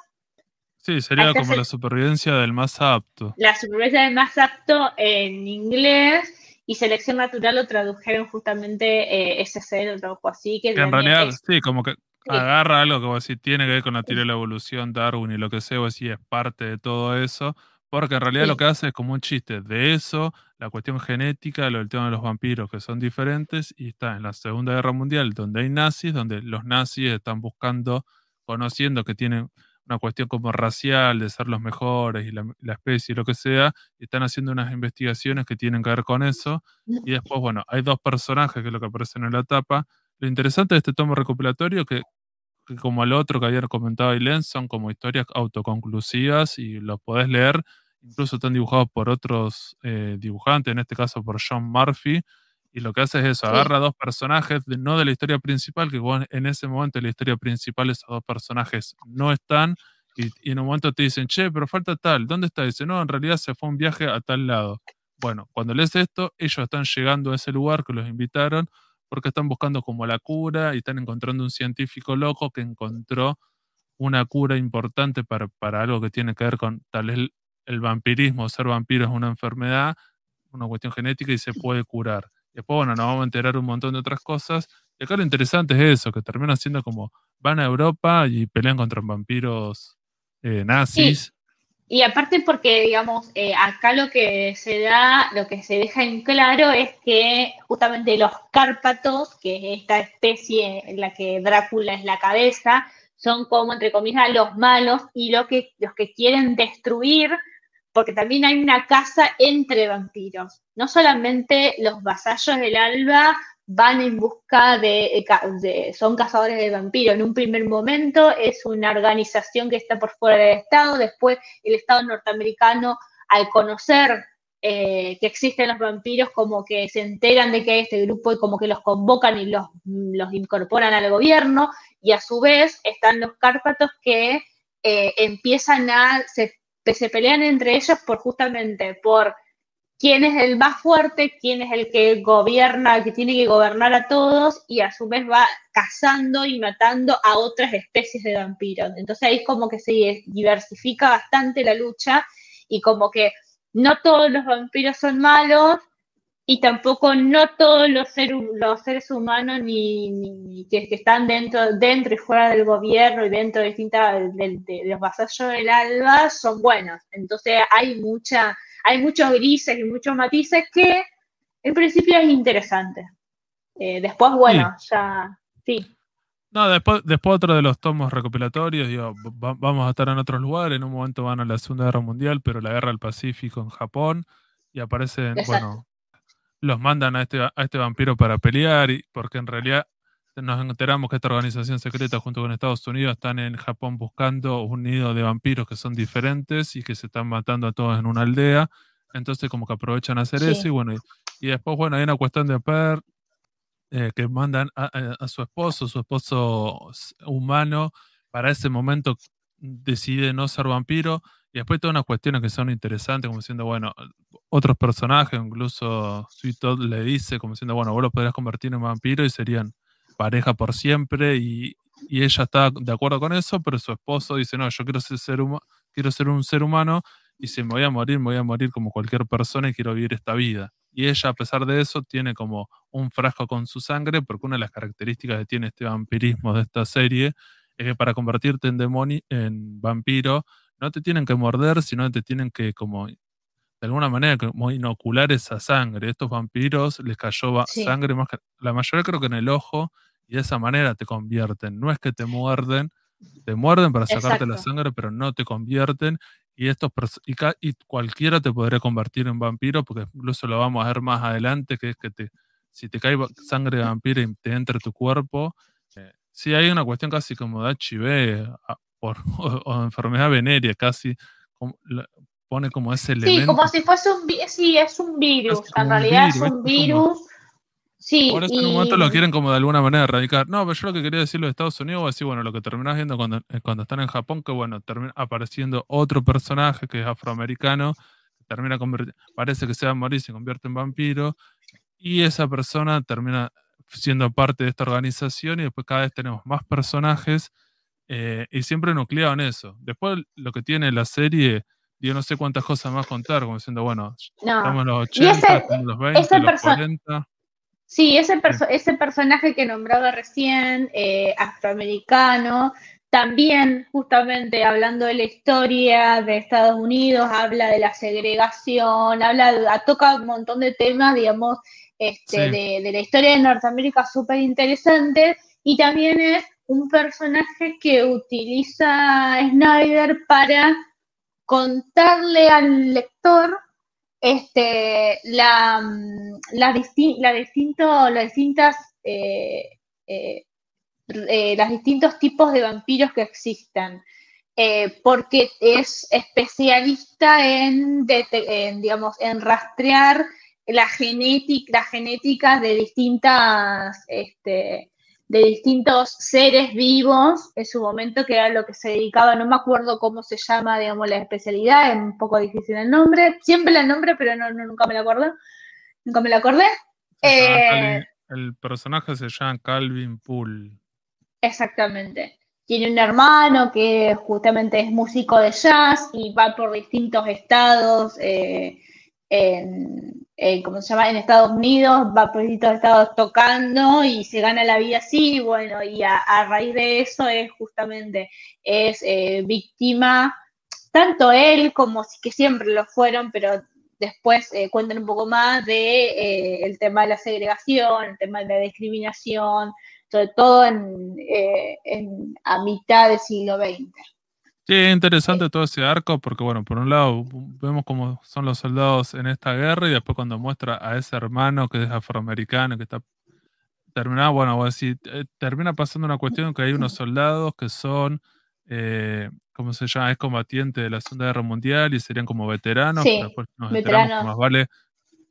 Sí, sería como la supervivencia del más apto. La supervivencia del más apto en inglés y selección natural lo tradujeron justamente eh, SC, lo tradujo así. Que, en realidad, sí, como que agarra algo que vos decís, tiene que ver con la teoría de la evolución, Darwin y lo que sea, vos decís, es parte de todo eso. Porque en realidad lo que hace es como un chiste de eso, la cuestión genética, lo del tema de los vampiros que son diferentes, y está en la Segunda Guerra Mundial, donde hay nazis, donde los nazis están buscando, conociendo que tienen una cuestión como racial, de ser los mejores y la, especie y lo que sea, están haciendo unas investigaciones que tienen que ver con eso. Y después, bueno, hay dos personajes que es lo que aparecen en la tapa. Lo interesante de este tomo recopilatorio que, que como el otro que había comentado Ailén, son como historias autoconclusivas y los podés leer, incluso están dibujados por otros eh, dibujantes, en este caso por John Murphy, y lo que hace es eso, agarra dos personajes, no de la historia principal, que en ese momento en la historia principal esos dos personajes no están, y, en un momento te dicen, che, pero falta tal, ¿dónde está? dice, no, en realidad se fue un viaje a tal lado. Bueno, cuando lees esto, ellos están llegando a ese lugar que los invitaron porque están buscando como la cura y están encontrando un científico loco que encontró una cura importante para, para algo que tiene que ver con tal vez el, el vampirismo, ser vampiro es una enfermedad, una cuestión genética y se puede curar. Después, bueno, nos vamos a enterar un montón de otras cosas. Y acá lo interesante es eso, que terminan siendo como van a Europa y pelean contra vampiros eh, nazis. Y aparte porque, digamos, eh, acá lo que se da, lo que se deja en claro es que justamente los Cárpatos, que es esta especie en la que Drácula es la cabeza, son como, entre comillas, los malos y lo que, los que quieren destruir porque también hay una casa entre vampiros. No solamente los vasallos del alba van en busca de, son cazadores de vampiros. En un primer momento es una organización que está por fuera del Estado, después el Estado norteamericano, al conocer eh, que existen los vampiros, como que se enteran de que hay este grupo y como que los convocan y los, los incorporan al gobierno, y a su vez están los cárpatos que eh, empiezan a, se pelean entre ellos por justamente por quién es el más fuerte, quién es el que gobierna, que tiene que gobernar a todos y a su vez va cazando y matando a otras especies de vampiros. Entonces ahí como que se diversifica bastante la lucha y como que no todos los vampiros son malos y tampoco no todos los, los seres humanos ni, que, están dentro, dentro y fuera del gobierno y dentro de distintas de los vasallos del alba son buenos. Entonces hay mucha hay muchos grises y muchos matices que en principio es interesante. Eh, después, bueno, ya, sí. No, después, después otro de los tomos recopilatorios, digo, vamos a estar en otros lugares, en un momento van a la Segunda Guerra Mundial, pero la Guerra del Pacífico en Japón, y aparecen, bueno, los mandan a este, a este vampiro para pelear, y, porque en realidad nos enteramos que esta organización secreta junto con Estados Unidos están en Japón buscando un nido de vampiros que son diferentes y que se están matando a todos en una aldea. Entonces como que aprovechan a hacer eso y bueno, y, después bueno, hay una cuestión de Per eh, que mandan a, su esposo, su esposo humano, para ese momento decide no ser vampiro. Y después todas unas cuestiones que son interesantes, como diciendo, bueno, otros personajes, incluso Sweet Todd le dice, como diciendo, bueno, vos lo podrías convertir en vampiro y serían pareja por siempre y, ella está de acuerdo con eso, pero su esposo dice, no, yo quiero ser, ser quiero ser un ser humano y si me voy a morir, me voy a morir como cualquier persona y quiero vivir esta vida. Y ella, a pesar de eso, tiene como un frasco con su sangre, porque una de las características que tiene este vampirismo de esta serie es que para convertirte en demonio, en vampiro, no te tienen que morder, sino te tienen que como de alguna manera como inocular esa sangre. Estos vampiros les cayó sangre más que, la mayoría creo que en el ojo y de esa manera te convierten. No es que te muerden, te muerden para sacarte la sangre, pero no te convierten. Y, estos y, cualquiera te podría convertir en vampiro, porque incluso lo vamos a ver más adelante, que es que te, si te cae sangre de vampiro y te entra tu cuerpo, eh, sí hay una cuestión casi como de HIV por, o, enfermedad venérea, casi pone como ese elemento. Sí, como si fuese un, sí, es un virus, en realidad es un virus Sí, Por eso en un momento lo quieren como de alguna manera erradicar. No, pero yo lo que quería decir de Estados Unidos decir, bueno, lo que terminás viendo cuando, eh, cuando están en Japón, que bueno, termina apareciendo otro personaje que es afroamericano, termina parece que se va a morir, se convierte en vampiro, y esa persona termina siendo parte de esta organización y después cada vez tenemos más personajes eh, y siempre nucleado en eso. Después lo que tiene la serie, yo no sé cuántas cosas más contar, como diciendo, bueno, estamos en los 80, estamos los 20, los 40. Sí, ese, ese personaje que nombraba recién, eh, afroamericano, también justamente hablando de la historia de Estados Unidos, habla de la segregación, habla, toca un montón de temas, digamos, este, de, de, la historia de Norteamérica súper interesante y también es un personaje que utiliza Snyder para contarle al lector este, mm, las distintas, eh, eh, eh, los distintos tipos de vampiros que existen. porque es especialista en, digamos, en rastrear la genética, las genéticas de distintas este, de distintos seres vivos en su momento, que era lo que se dedicaba, no me acuerdo cómo se llama, digamos, la especialidad, es un poco difícil el nombre, siempre el nombre, pero no, nunca me lo acuerdo, nunca me lo acordé. Eh, el personaje se llama Calvin Poole. Exactamente. Tiene un hermano que justamente es músico de jazz y va por distintos estados. Eh, en, se llama? En Estados Unidos, va por distintos estados tocando y se gana la vida así, bueno, y a, raíz de eso es justamente, es eh, víctima, tanto él como que siempre lo fueron, pero después eh, cuentan un poco más de eh, el tema de la segregación, el tema de la discriminación, sobre todo en, en a mitad del siglo XX. Sí, es interesante todo ese arco porque, bueno, por un lado vemos cómo son los soldados en esta guerra y después cuando muestra a ese hermano que es afroamericano, que está terminado, bueno, voy a decir, eh, termina pasando una cuestión que hay unos soldados que son eh, ¿cómo se llama? Es combatiente de la Segunda Guerra Mundial y serían como veteranos, pero después nos veteranos. más vale.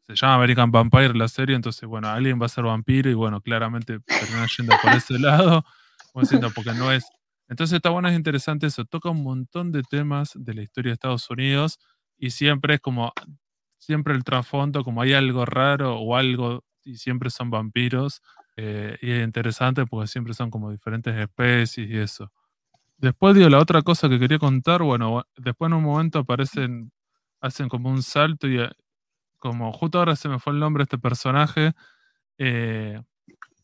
Se llama American Vampire la serie, entonces, bueno, alguien va a ser vampiro y, bueno, claramente terminan yendo por ese lado, porque no es. Entonces, está bueno, es interesante eso. Toca un montón de temas de la historia de Estados Unidos y siempre es como, siempre el trasfondo, como hay algo raro o algo, y siempre son vampiros. Eh, y es interesante porque siempre son como diferentes especies y eso. Después, digo, la otra cosa que quería contar, bueno, después en un momento aparecen, hacen como un salto y eh, como justo ahora se me fue el nombre de este personaje, eh,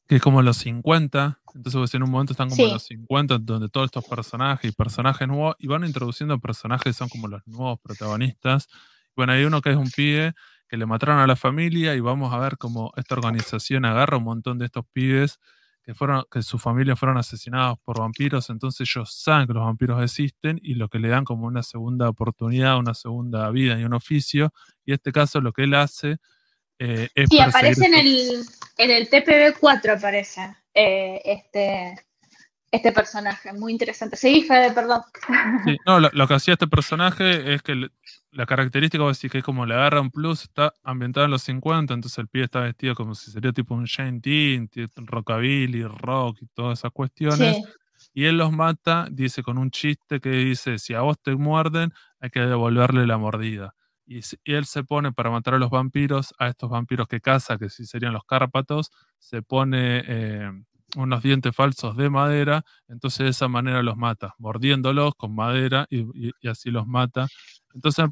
que es como los 50, entonces pues, en un momento están como los 50, donde todos estos personajes y personajes nuevos, y van introduciendo personajes que son como los nuevos protagonistas. Bueno, hay uno que es un pibe que le mataron a la familia y vamos a ver cómo esta organización agarra un montón de estos pibes que, fueron, que sus familias fueron asesinados por vampiros, entonces ellos saben que los vampiros existen y lo que le dan como una segunda oportunidad, una segunda vida y un oficio. Y en este caso lo que él hace eh, es... Sí, aparece en el, en el TPB4, aparece eh, este, este personaje, muy interesante. Sí, Fede, perdón. Sí, no, lo, que hacía este personaje es que la característica va a decir que es como le agarra un plus, está ambientado en los 50, entonces el pie está vestido como si sería tipo un Shane Teen, rockabilly, rock y todas esas cuestiones. Y él los mata, dice con un chiste que dice, si a vos te muerden, hay que devolverle la mordida. Y, él se pone para matar a los vampiros, a estos vampiros que caza, que si serían los cárpatos, se pone eh, unos dientes falsos de madera, entonces de esa manera los mata, mordiéndolos con madera y, así los mata. Entonces,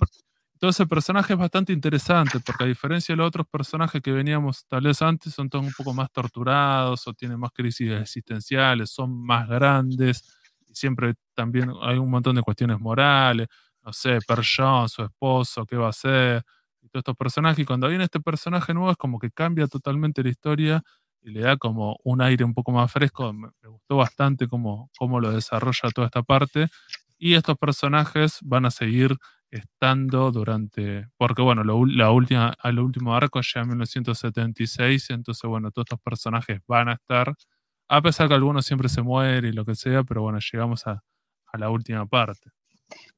entonces el personaje es bastante interesante, porque a diferencia de los otros personajes que veníamos tal vez antes, son todos un poco más torturados o tienen más crisis existenciales, son más grandes, y siempre también hay un montón de cuestiones morales, no sé, Perjon, su esposo, qué va a hacer, y todos estos personajes, y cuando viene este personaje nuevo es como que cambia totalmente la historia y le da como un aire un poco más fresco. Me, gustó bastante cómo, cómo, lo desarrolla toda esta parte. Y estos personajes van a seguir estando durante, porque bueno, la última, al último arco ya en 1976, entonces bueno, todos estos personajes van a estar, a pesar que algunos siempre se mueren y lo que sea, pero bueno, llegamos a, a la última parte.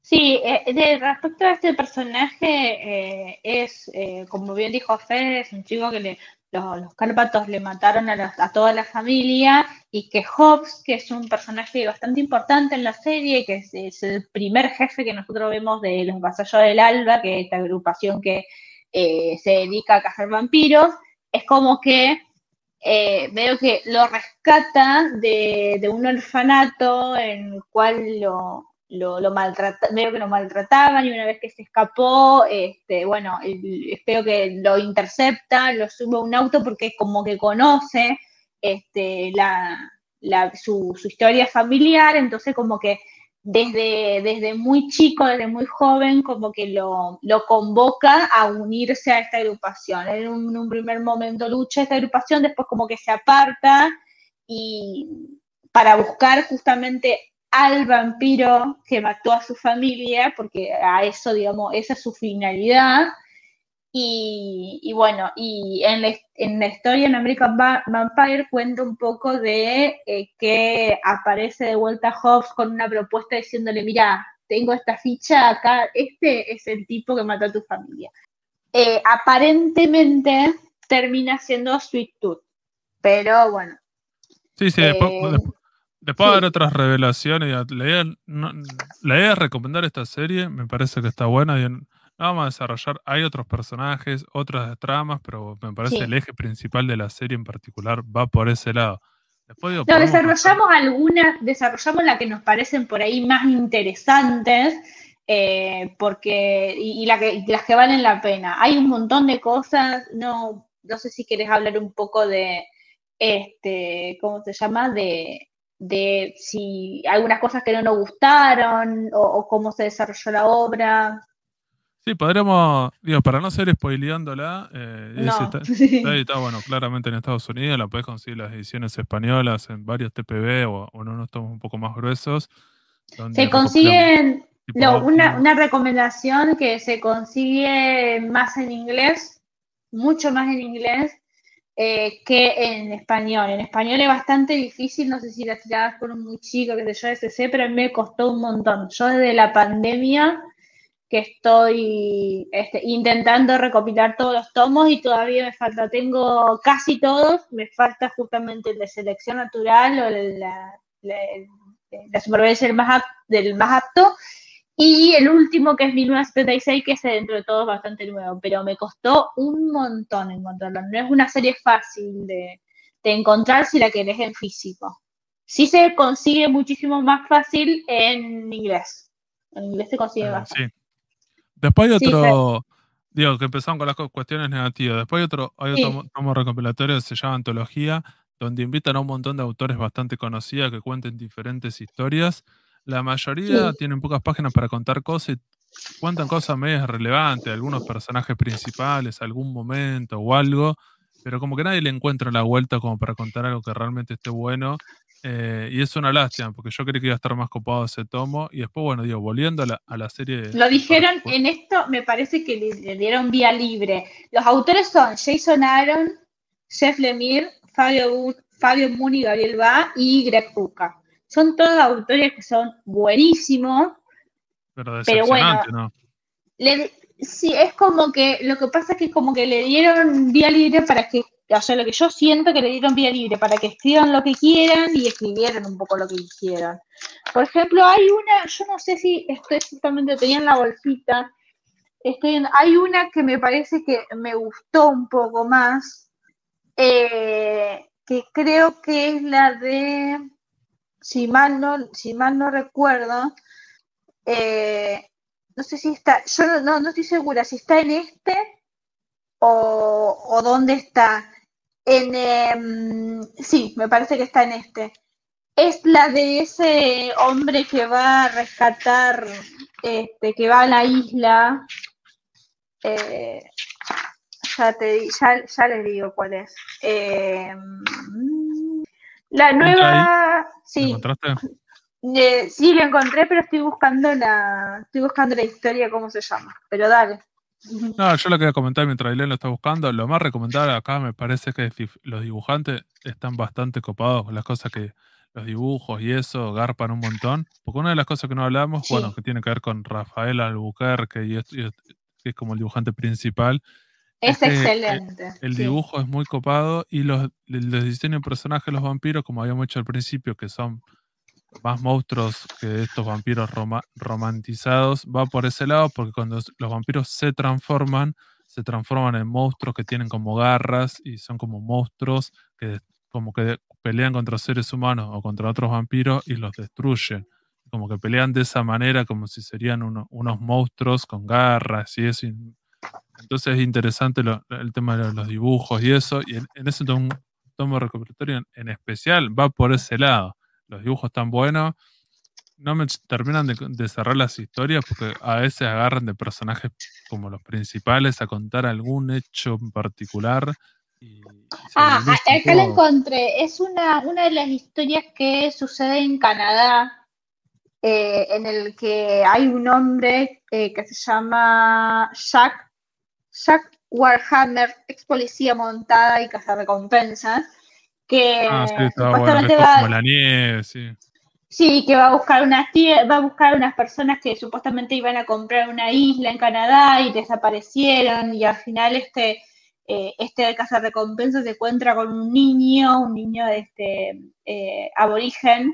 Sí, eh, de respecto a este personaje, eh, es, eh, como bien dijo Fede, es un chico que le los, Cárpatos le mataron a, toda la familia y que Hobbs, que es un personaje bastante importante en la serie, que es, el primer jefe que nosotros vemos de los Vasallos del Alba, que es esta agrupación que eh, se dedica a cazar vampiros, es como que veo que lo rescata de, de, un orfanato en el cual lo, lo, lo veo que lo maltrataban y una vez que se escapó, este, bueno, espero que lo intercepta, lo sube a un auto porque como que conoce este, la, su, historia familiar, entonces como que desde, desde muy chico, desde muy joven, como que lo, lo convoca a unirse a esta agrupación. En un, en un primer momento lucha esta agrupación, después como que se aparta y para buscar justamente al vampiro que mató a su familia, porque a eso, digamos, esa es su finalidad. Y, bueno, y en la, historia en American Vampire cuenta un poco de eh, que aparece de vuelta Hobbs con una propuesta diciéndole, mira, tengo esta ficha acá, este es el tipo que mató a tu familia. Eh, aparentemente termina siendo Sweet Tooth, pero bueno. Sí, sí, después, eh, Después haber otras revelaciones. La idea, la idea, de recomendar esta serie me parece que está buena. Y vamos a desarrollar. Hay otros personajes, otras tramas, pero me parece el eje principal de la serie en particular va por ese lado. Después no, desarrollamos algunas, desarrollamos las que nos parecen por ahí más interesantes. Eh, porque y, las que valen la pena. Hay un montón de cosas, no, no sé si quieres hablar un poco de, este, ¿cómo se llama? De, de si algunas cosas que no nos gustaron o, cómo se desarrolló la obra. Sí, podríamos, digo, para no ser spoileándola, eh, está, bueno, claramente en Estados Unidos, la puedes conseguir las ediciones españolas en varios TPB o, en unos tomos un poco más gruesos. Se consiguen, una, una recomendación que se consigue más en inglés, mucho más en inglés, eh, que en español. En español es bastante difícil, no sé si las tiradas fueron muy chicas, que sé yo, ese, pero a mí me costó un montón. Yo desde la pandemia que estoy este, intentando recopilar todos los tomos y todavía me falta, tengo casi todos, me falta justamente el de selección natural o la, la, supervivencia del más, del más apto y el último, que es 1976, que es dentro de todo bastante nuevo, pero me costó un montón encontrarlo. No es una serie fácil de, encontrar si la querés en físico. Sí se consigue muchísimo más fácil en inglés. En inglés se consigue más. Sí. Después hay otro, digo, que empezamos con las cuestiones negativas. Después hay otro, hay otro tomo recopilatorio que se llama Antología, donde invitan a un montón de autores bastante conocidos que cuenten diferentes historias la mayoría tienen pocas páginas para contar cosas y cuentan cosas medias relevantes, algunos personajes principales, algún momento o algo, pero como que nadie le encuentra la vuelta como para contar algo que realmente esté bueno. Eh, y es una lástima, porque yo creí que iba a estar más copado ese tomo. Y después, bueno, digo, volviendo a la, serie. Lo dijeron en esto, me parece que le, dieron vía libre. Los autores son Jason Aaron, Jeff Lemire, Fabio, Fabio Muni, Gabriel Ba y Greg Puka. Son todos autores que son buenísimos. Pero, bueno, ¿no? sí, es como que lo que pasa es que es como que le dieron vía libre para que, o sea, lo que yo siento que le dieron vía libre para que escriban lo que quieran y escribieran un poco lo que quisieran. Por ejemplo, hay una, yo no sé si estoy exactamente, tenía en la bolsita, estoy hay una que me parece que me gustó un poco más, eh, que creo que es la de si mal no, si mal no recuerdo, eh, no sé si está, yo no, no, estoy segura si está en este o, o dónde está. En, em, sí, me parece que está en este. Es la de ese hombre que va a rescatar, este, que va a la isla. Eh, ya, te, ya, ya les digo cuál es. Em, la nueva, sí. encontraste? Eh, sí, lo encontré, pero estoy buscando la, estoy buscando la historia, cómo se llama. Pero dale. No, yo lo quería comentar mientras Ailén lo está buscando. Lo más recomendable acá me parece que los dibujantes están bastante copados con las cosas que los dibujos y eso garpan un montón. Porque una de las cosas que no hablamos, bueno, que tiene que ver con Rafael Albuquerque y, esto, que es como el dibujante principal, es, excelente. El, dibujo es muy copado y los, los diseños de personajes de los vampiros, como habíamos hecho al principio, que son más monstruos que estos vampiros romantizados, va por ese lado porque cuando los vampiros se transforman, se transforman en monstruos que tienen como garras y son como monstruos que como que pelean contra seres humanos o contra otros vampiros y los destruyen. Como que pelean de esa manera como si serían unos monstruos con garras y eso. Entonces es interesante el tema de los dibujos y eso, y en, ese tomo, tomo recopilatorio en, especial va por ese lado. Los dibujos están buenos, no me terminan de, cerrar las historias porque a veces agarran de personajes como los principales a contar algún hecho en particular. ah, acá la encontré. Es una, una de las historias que sucede en Canadá, eh, en el que hay un hombre eh, que se llama Jack Jack Warhammer, ex policía montada y cazarrecompensas, que ah, sí, supuestamente va como la nieve, sí. Sí, que va a buscar unas va a buscar unas personas que supuestamente iban a comprar una isla en Canadá y desaparecieron y al final este eh, este cazarrecompensas se encuentra con un niño, un niño de este eh, aborigen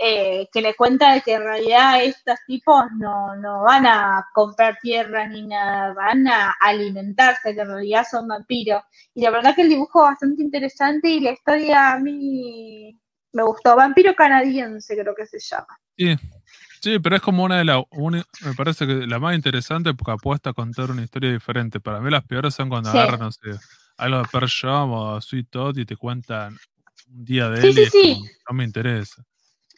eh, que le cuenta de que en realidad estos tipos no, no van a comprar tierra ni nada, van a alimentarse, que en realidad son vampiros. Y la verdad que el dibujo es bastante interesante y la historia a mí me gustó. Vampiro canadiense creo que se llama. Sí, sí pero es como una de las, me parece que la más interesante porque apuesta a contar una historia diferente. Para mí las peores son cuando agarran, no sé, algo de Per o Sweet Todd y te cuentan un día de él y no me interesa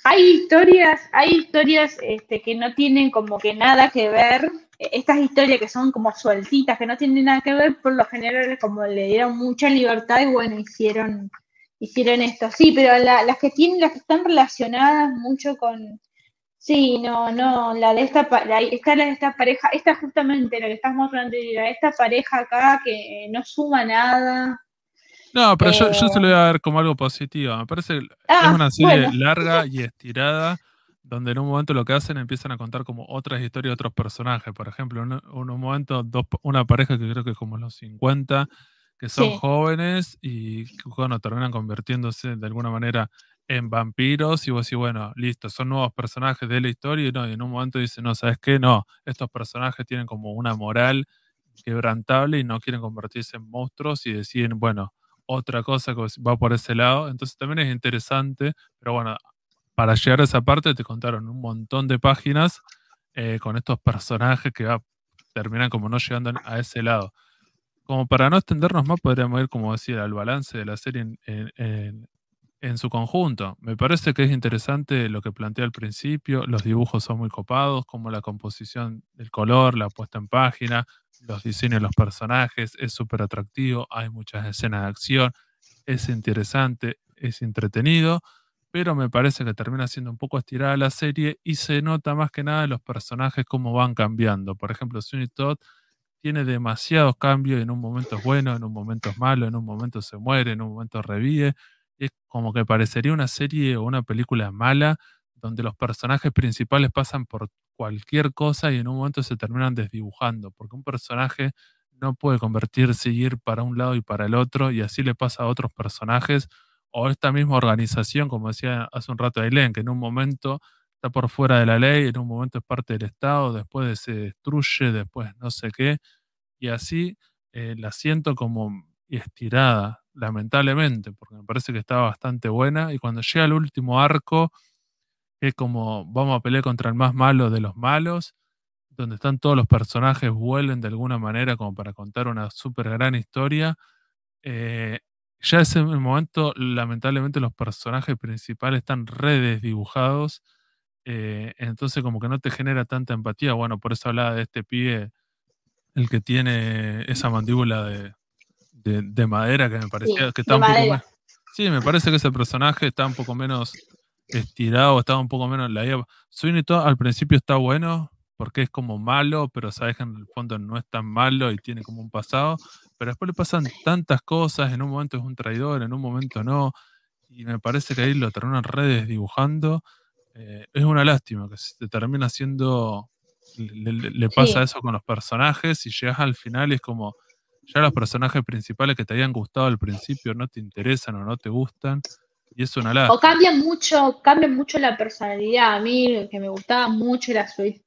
hay historias, hay historias este, que no tienen como que nada que ver, estas historias que son como sueltitas, que no tienen nada que ver, por lo general como le dieron mucha libertad y bueno, hicieron, hicieron esto. Sí, pero las que tienen, las que están relacionadas mucho con, sí, no, no, la de esta, la, la de esta pareja, esta justamente la que estamos mostrando, esta pareja acá que no suma nada, No, pero yo, yo, se lo voy a ver como algo positivo. Me parece que ah, es una serie larga y estirada, donde en un momento lo que hacen empiezan a contar como otras historias de otros personajes. Por ejemplo, en un, momento, dos, una pareja que creo que es como los 50, que son jóvenes y bueno, terminan convirtiéndose de alguna manera en vampiros y vos decís, bueno, listo, son nuevos personajes de la historia y, no, y en un momento dicen, no, ¿sabes qué? No, estos personajes tienen como una moral quebrantable y no quieren convertirse en monstruos y deciden, bueno, otra cosa que va por ese lado. Entonces también es interesante, pero bueno, para llegar a esa parte te contaron un montón de páginas eh, con estos personajes que terminan como no llegando a ese lado. Como para no extendernos más, podríamos ir, como decía, al balance de la serie en su conjunto. Me parece que es interesante lo que plantea al principio, los dibujos son muy copados, como la composición del color, la puesta en página, los diseños de los personajes, es súper atractivo, hay muchas escenas de acción, es interesante, es entretenido, pero me parece que termina siendo un poco estirada la serie y se nota más que nada los personajes cómo van cambiando. Por ejemplo, Sunny Todd tiene demasiados cambios, en un momento es bueno, en un momento es malo, en un momento se muere, en un momento revive es como que parecería una serie o una película mala donde los personajes principales pasan por cualquier cosa y en un momento se terminan desdibujando, porque un personaje no puede convertirse y ir para un lado y para el otro, y así le pasa a otros personajes, o esta misma organización, como decía hace un rato Aileen, que en un momento está por fuera de la ley, en un momento es parte del Estado, después se destruye, después no sé qué, y así eh, la siento como estirada, lamentablemente, porque me parece que estaba bastante buena. Y cuando llega el último arco, es como vamos a pelear contra el más malo de los malos, donde están todos los personajes, vuelven de alguna manera como para contar una súper gran historia. Eh, ya ese momento, lamentablemente, los personajes principales están redes dibujados. Eh, entonces, como que no te genera tanta empatía. Bueno, por eso hablaba de este pibe, el que tiene esa mandíbula de, de, madera que me parecía que está un poco más. Sí, me parece que ese personaje está un poco menos estirado, estaba un poco menos la idea. Sweeney al principio está bueno porque es como malo, pero sabes que en el fondo no es tan malo y tiene como un pasado. Pero después le pasan tantas cosas, en un momento es un traidor, en un momento no. Y me parece que ahí lo terminan redes dibujando. Eh, es una lástima que se termina haciendo. Le, pasa eso con los personajes y llegas al final y es como ya los personajes principales que te habían gustado al principio no te interesan o no te gustan. Y es una lástima. O cambian mucho, cambian mucho la personalidad. A mí, que me gustaba mucho la Sweet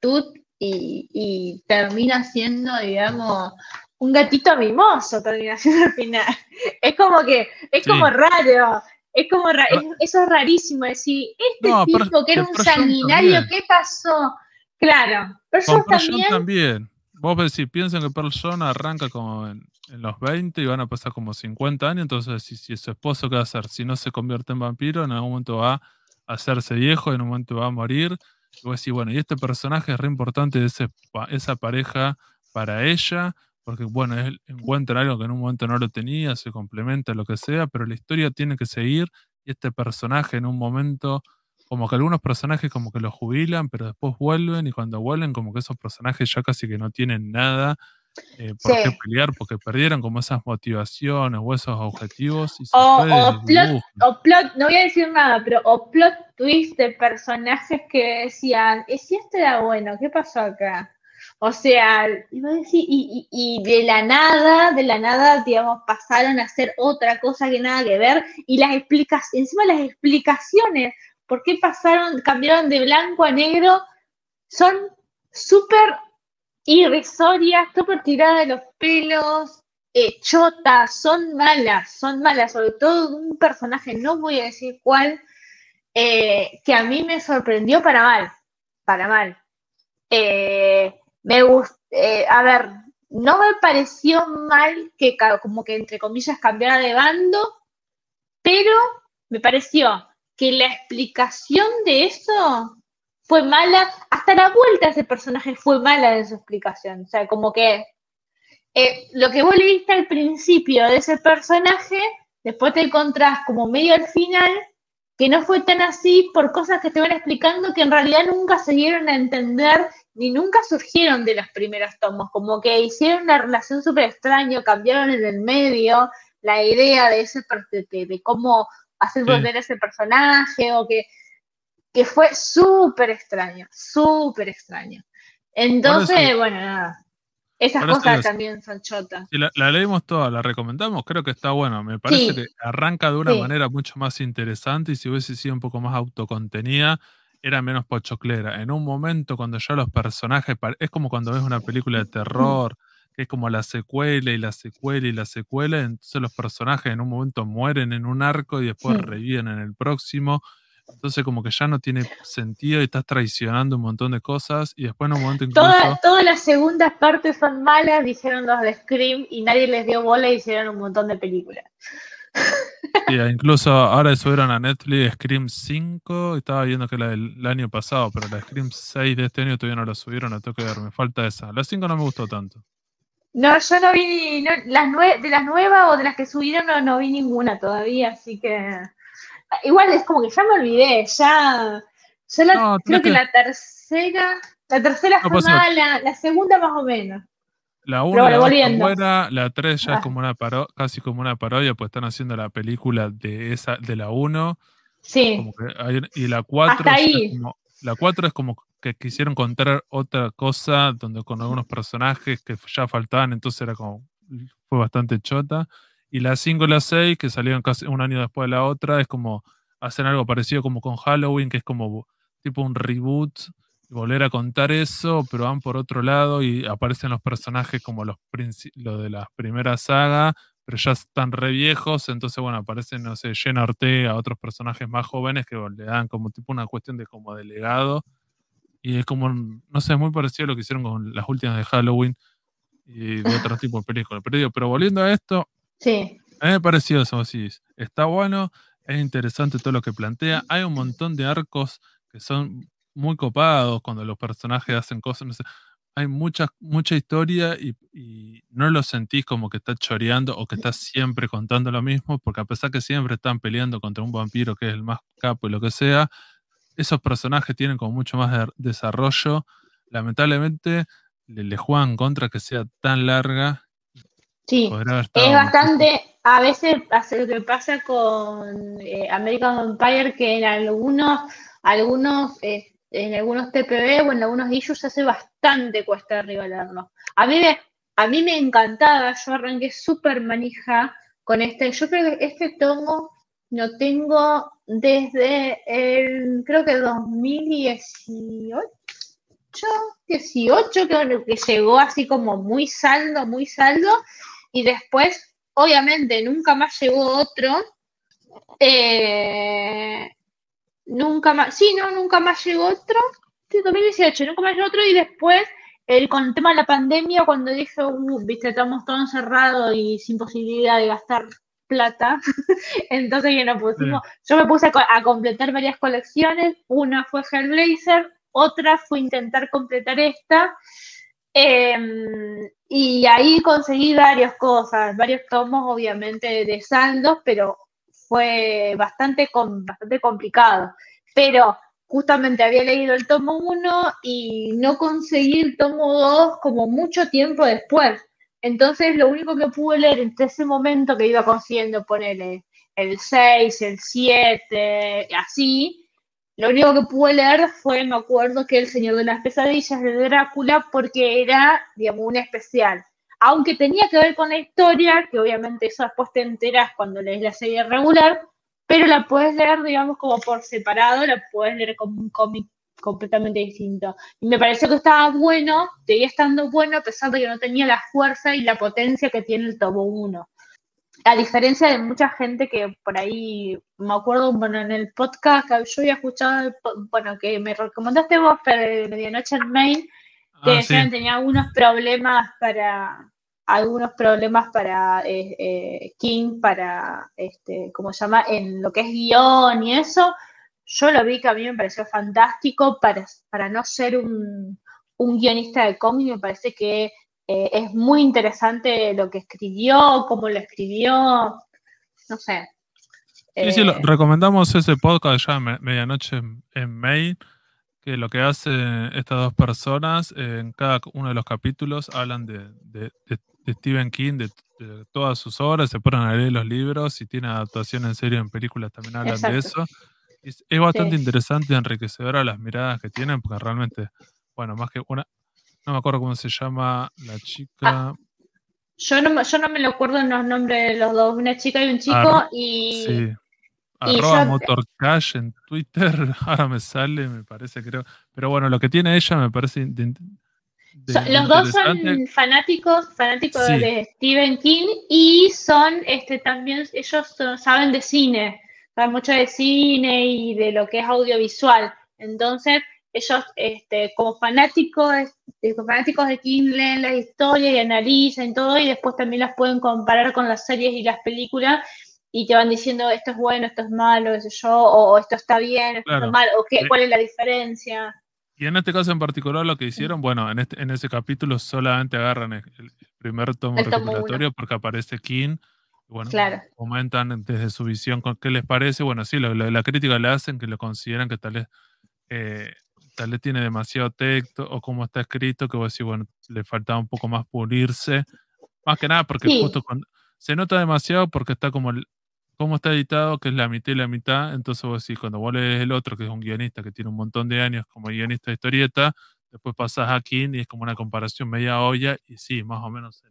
y, y termina siendo, digamos, un gatito mimoso, termina siendo al final. Es como que, es como raro. Es como eso es rarísimo decir, este tipo que era un sanguinario, ¿qué pasó? Claro, pero también. también. Vos decís, piensan que Persona arranca como en, en los 20 y van a pasar como 50 años, entonces si, si su esposo, ¿qué va a hacer? Si no se convierte en vampiro, en algún momento va a hacerse viejo, en un momento va a morir. Y vos decís, bueno, y este personaje es re importante ese, esa pareja para ella, porque bueno, él encuentra algo que en un momento no lo tenía, se complementa, lo que sea, pero la historia tiene que seguir y este personaje en un momento, como que algunos personajes como que lo jubilan, pero después vuelven y cuando vuelven como que esos personajes ya casi que no tienen nada eh, ¿Por qué pelear? Porque perdieron como esas motivaciones o esos objetivos. o, plot, no voy a decir nada, pero o plot twist de personajes que decían, ¿y si este era bueno? ¿Qué pasó acá? O sea, iba a decir, y, y, de la nada, de la nada, digamos, pasaron a hacer otra cosa que nada que ver, y las explicaciones, encima las explicaciones, ¿por qué pasaron, cambiaron de blanco a negro? Son súper irrisoria, súper tirada de los pelos, eh, chotas, son malas, son malas, sobre todo un personaje, no voy a decir cuál, eh, que a mí me sorprendió para mal, para mal. Eh, me gustó, a ver, no me pareció mal que como que entre comillas cambiara de bando, pero me pareció que la explicación de eso fue mala, hasta la vuelta de ese personaje fue mala en su explicación. O sea, como que eh, lo que vos le viste al principio de ese personaje, después te encontrás como medio al final, que no fue tan así por cosas que te van explicando que en realidad nunca se dieron a entender ni nunca surgieron de los primeros tomos, como que hicieron una relación súper extraña, cambiaron en el medio, la idea de ese de, de cómo hacer volver ese personaje o que, que fue súper extraño, súper extraño. Entonces, bueno, nada. Esas cosas también son chotas. Si la, leímos toda, la recomendamos, creo que está bueno. Me parece que arranca de una manera mucho más interesante y si hubiese sido un poco más autocontenida, era menos pochoclera. En un momento, cuando ya los personajes. Es como cuando ves una película de terror, que es como la secuela y la secuela y la secuela. Entonces, los personajes en un momento mueren en un arco y después reviven en el próximo. Entonces como que ya no tiene sentido y estás traicionando un montón de cosas y después en un momento incluso... todas las segundas partes son malas, dijeron los de Scream y nadie les dio bola y hicieron un montón de películas. Sí, incluso ahora subieron a Netflix Scream 5, estaba viendo que la del año pasado, pero la Scream 6 de este año todavía no la subieron, la tengo que ver, me falta esa. La 5 no me gustó tanto. No, yo no vi las de las nuevas o de las que subieron no, no vi ninguna todavía, así que igual es como que ya me olvidé, ya, la, creo que, la tercera, la tercera fue mala, la segunda más o menos. La 1 la buena, la 3 ya es ah. como una paro casi como una parodia, pues están haciendo la película de esa de la 1. Sí. y la 4 la 4 es como que quisieron contar otra cosa donde con algunos personajes que ya faltaban, entonces era como fue bastante chota. Y la 5 y la 6, que salieron casi un año después de la otra, es como hacen algo parecido como con Halloween, que es como tipo un reboot, volver a contar eso, pero van por otro lado y aparecen los personajes como los lo de la primera saga, pero ya están re viejos, entonces bueno, aparecen, no sé, Jenna Ortega, otros personajes más jóvenes que le dan como tipo una cuestión de como delegado. Y es como, no sé, muy parecido a lo que hicieron con las últimas de Halloween y de otro tipo de películas. Pero, pero volviendo a esto, Sí. A mí me pareció eso, sí. Está bueno, es interesante todo lo que plantea. Hay un montón de arcos que son muy copados cuando los personajes hacen cosas. No sé, hay mucha, mucha historia y, no lo sentís como que está choreando o que está siempre contando lo mismo, porque a pesar que siempre están peleando contra un vampiro que es el más capo y lo que sea, esos personajes tienen como mucho más desarrollo. Lamentablemente le, le juegan contra que sea tan larga Sí, es bastante, a veces hace lo que pasa con eh, American Empire, que en algunos, algunos, eh, en algunos TPB o en algunos issues hace bastante cuesta arriba leerlo. A mí me, a mí me encantaba, yo arranqué súper manija con este, yo creo que este tomo lo tengo desde el, creo que 2018, 18, que, que llegó así como muy saldo, muy saldo, y después, obviamente, nunca más llegó otro. Eh, nunca más, sí, no, nunca más llegó otro. Sí, 2018, nunca más llegó otro. Y después, el, con el tema de la pandemia, cuando dije, uh, viste, estamos todos encerrados y sin posibilidad de gastar plata, entonces ya no pusimos, yo me puse a, a, completar varias colecciones, una fue Hellblazer, otra fue intentar completar esta, Em, y ahí conseguí varias cosas, varios tomos obviamente de saldos, pero fue bastante, bastante complicado. Pero justamente había leído el tomo 1 y no conseguí el tomo 2 como mucho tiempo después. Entonces lo único que pude leer en ese momento que iba consiguiendo ponerle el 6, el 7, así, lo único que pude leer fue, me acuerdo, que El Señor de las Pesadillas de Drácula, porque era, digamos, un especial. Aunque tenía que ver con la historia, que obviamente eso después te enteras cuando lees la serie regular, pero la puedes leer, digamos, como por separado, la puedes leer como un cómic completamente distinto. Y me pareció que estaba bueno, seguía estando bueno, a pesar de que no tenía la fuerza y la potencia que tiene el tomo 1 a diferencia de mucha gente que por ahí, me acuerdo, bueno, en el podcast que yo había escuchado, bueno, que me recomendaste vos, pero Medianoche en Main, que ah, tenía algunos problemas para, algunos problemas para eh, eh, King, para, este, ¿cómo se llama?, en lo que es guion y eso, yo lo vi que a mí me pareció fantástico para, para no ser un, un guionista de cómic, me parece que eh, es muy interesante lo que escribió, cómo lo escribió, no sé. Sí, sí, eh, recomendamos ese podcast ya Medianoche en Mail, que lo que hacen estas dos personas en cada uno de los capítulos hablan de, Stephen King, de, todas sus obras, se ponen a leer los libros y tiene adaptación en serio en películas también hablan de eso. Es, bastante interesante y enriquecedora las miradas que tienen, porque realmente, bueno, más que una, no me acuerdo cómo se llama la chica. Ah, yo, no, yo no me lo acuerdo en los nombres de los dos, una chica y un chico, y. Sí. Arroba Motorcash en Twitter, ahora me sale, me parece, creo. Pero bueno, lo que tiene ella me parece. los dos son fanáticos, fanáticos de Stephen King y son, este, también, ellos saben de cine, saben mucho de cine y de lo que es audiovisual. Entonces, ellos este, como fanáticos, como fanáticos de King leen la historia y analizan todo y después también las pueden comparar con las series y las películas y te van diciendo esto es bueno, esto es malo, yo, o esto está bien, esto está mal, o qué, cuál es la diferencia. Y en este caso en particular lo que hicieron, bueno, en, este, en ese capítulo solamente agarran el, primer tomo, el porque aparece King. Bueno, comentan desde su visión qué les parece. Bueno, sí, la, crítica le hacen que lo consideran que tal vez, eh, tal vez tiene demasiado texto o como está escrito, que vos decís, bueno, le faltaba un poco más pulirse. Más que nada porque justo cuando, se nota demasiado porque está como cómo está editado, que es la mitad y la mitad, entonces vos decís, cuando vos lees el otro, que es un guionista que tiene un montón de años como guionista de historieta, después pasás a King y es como una comparación media olla, y sí, más o menos se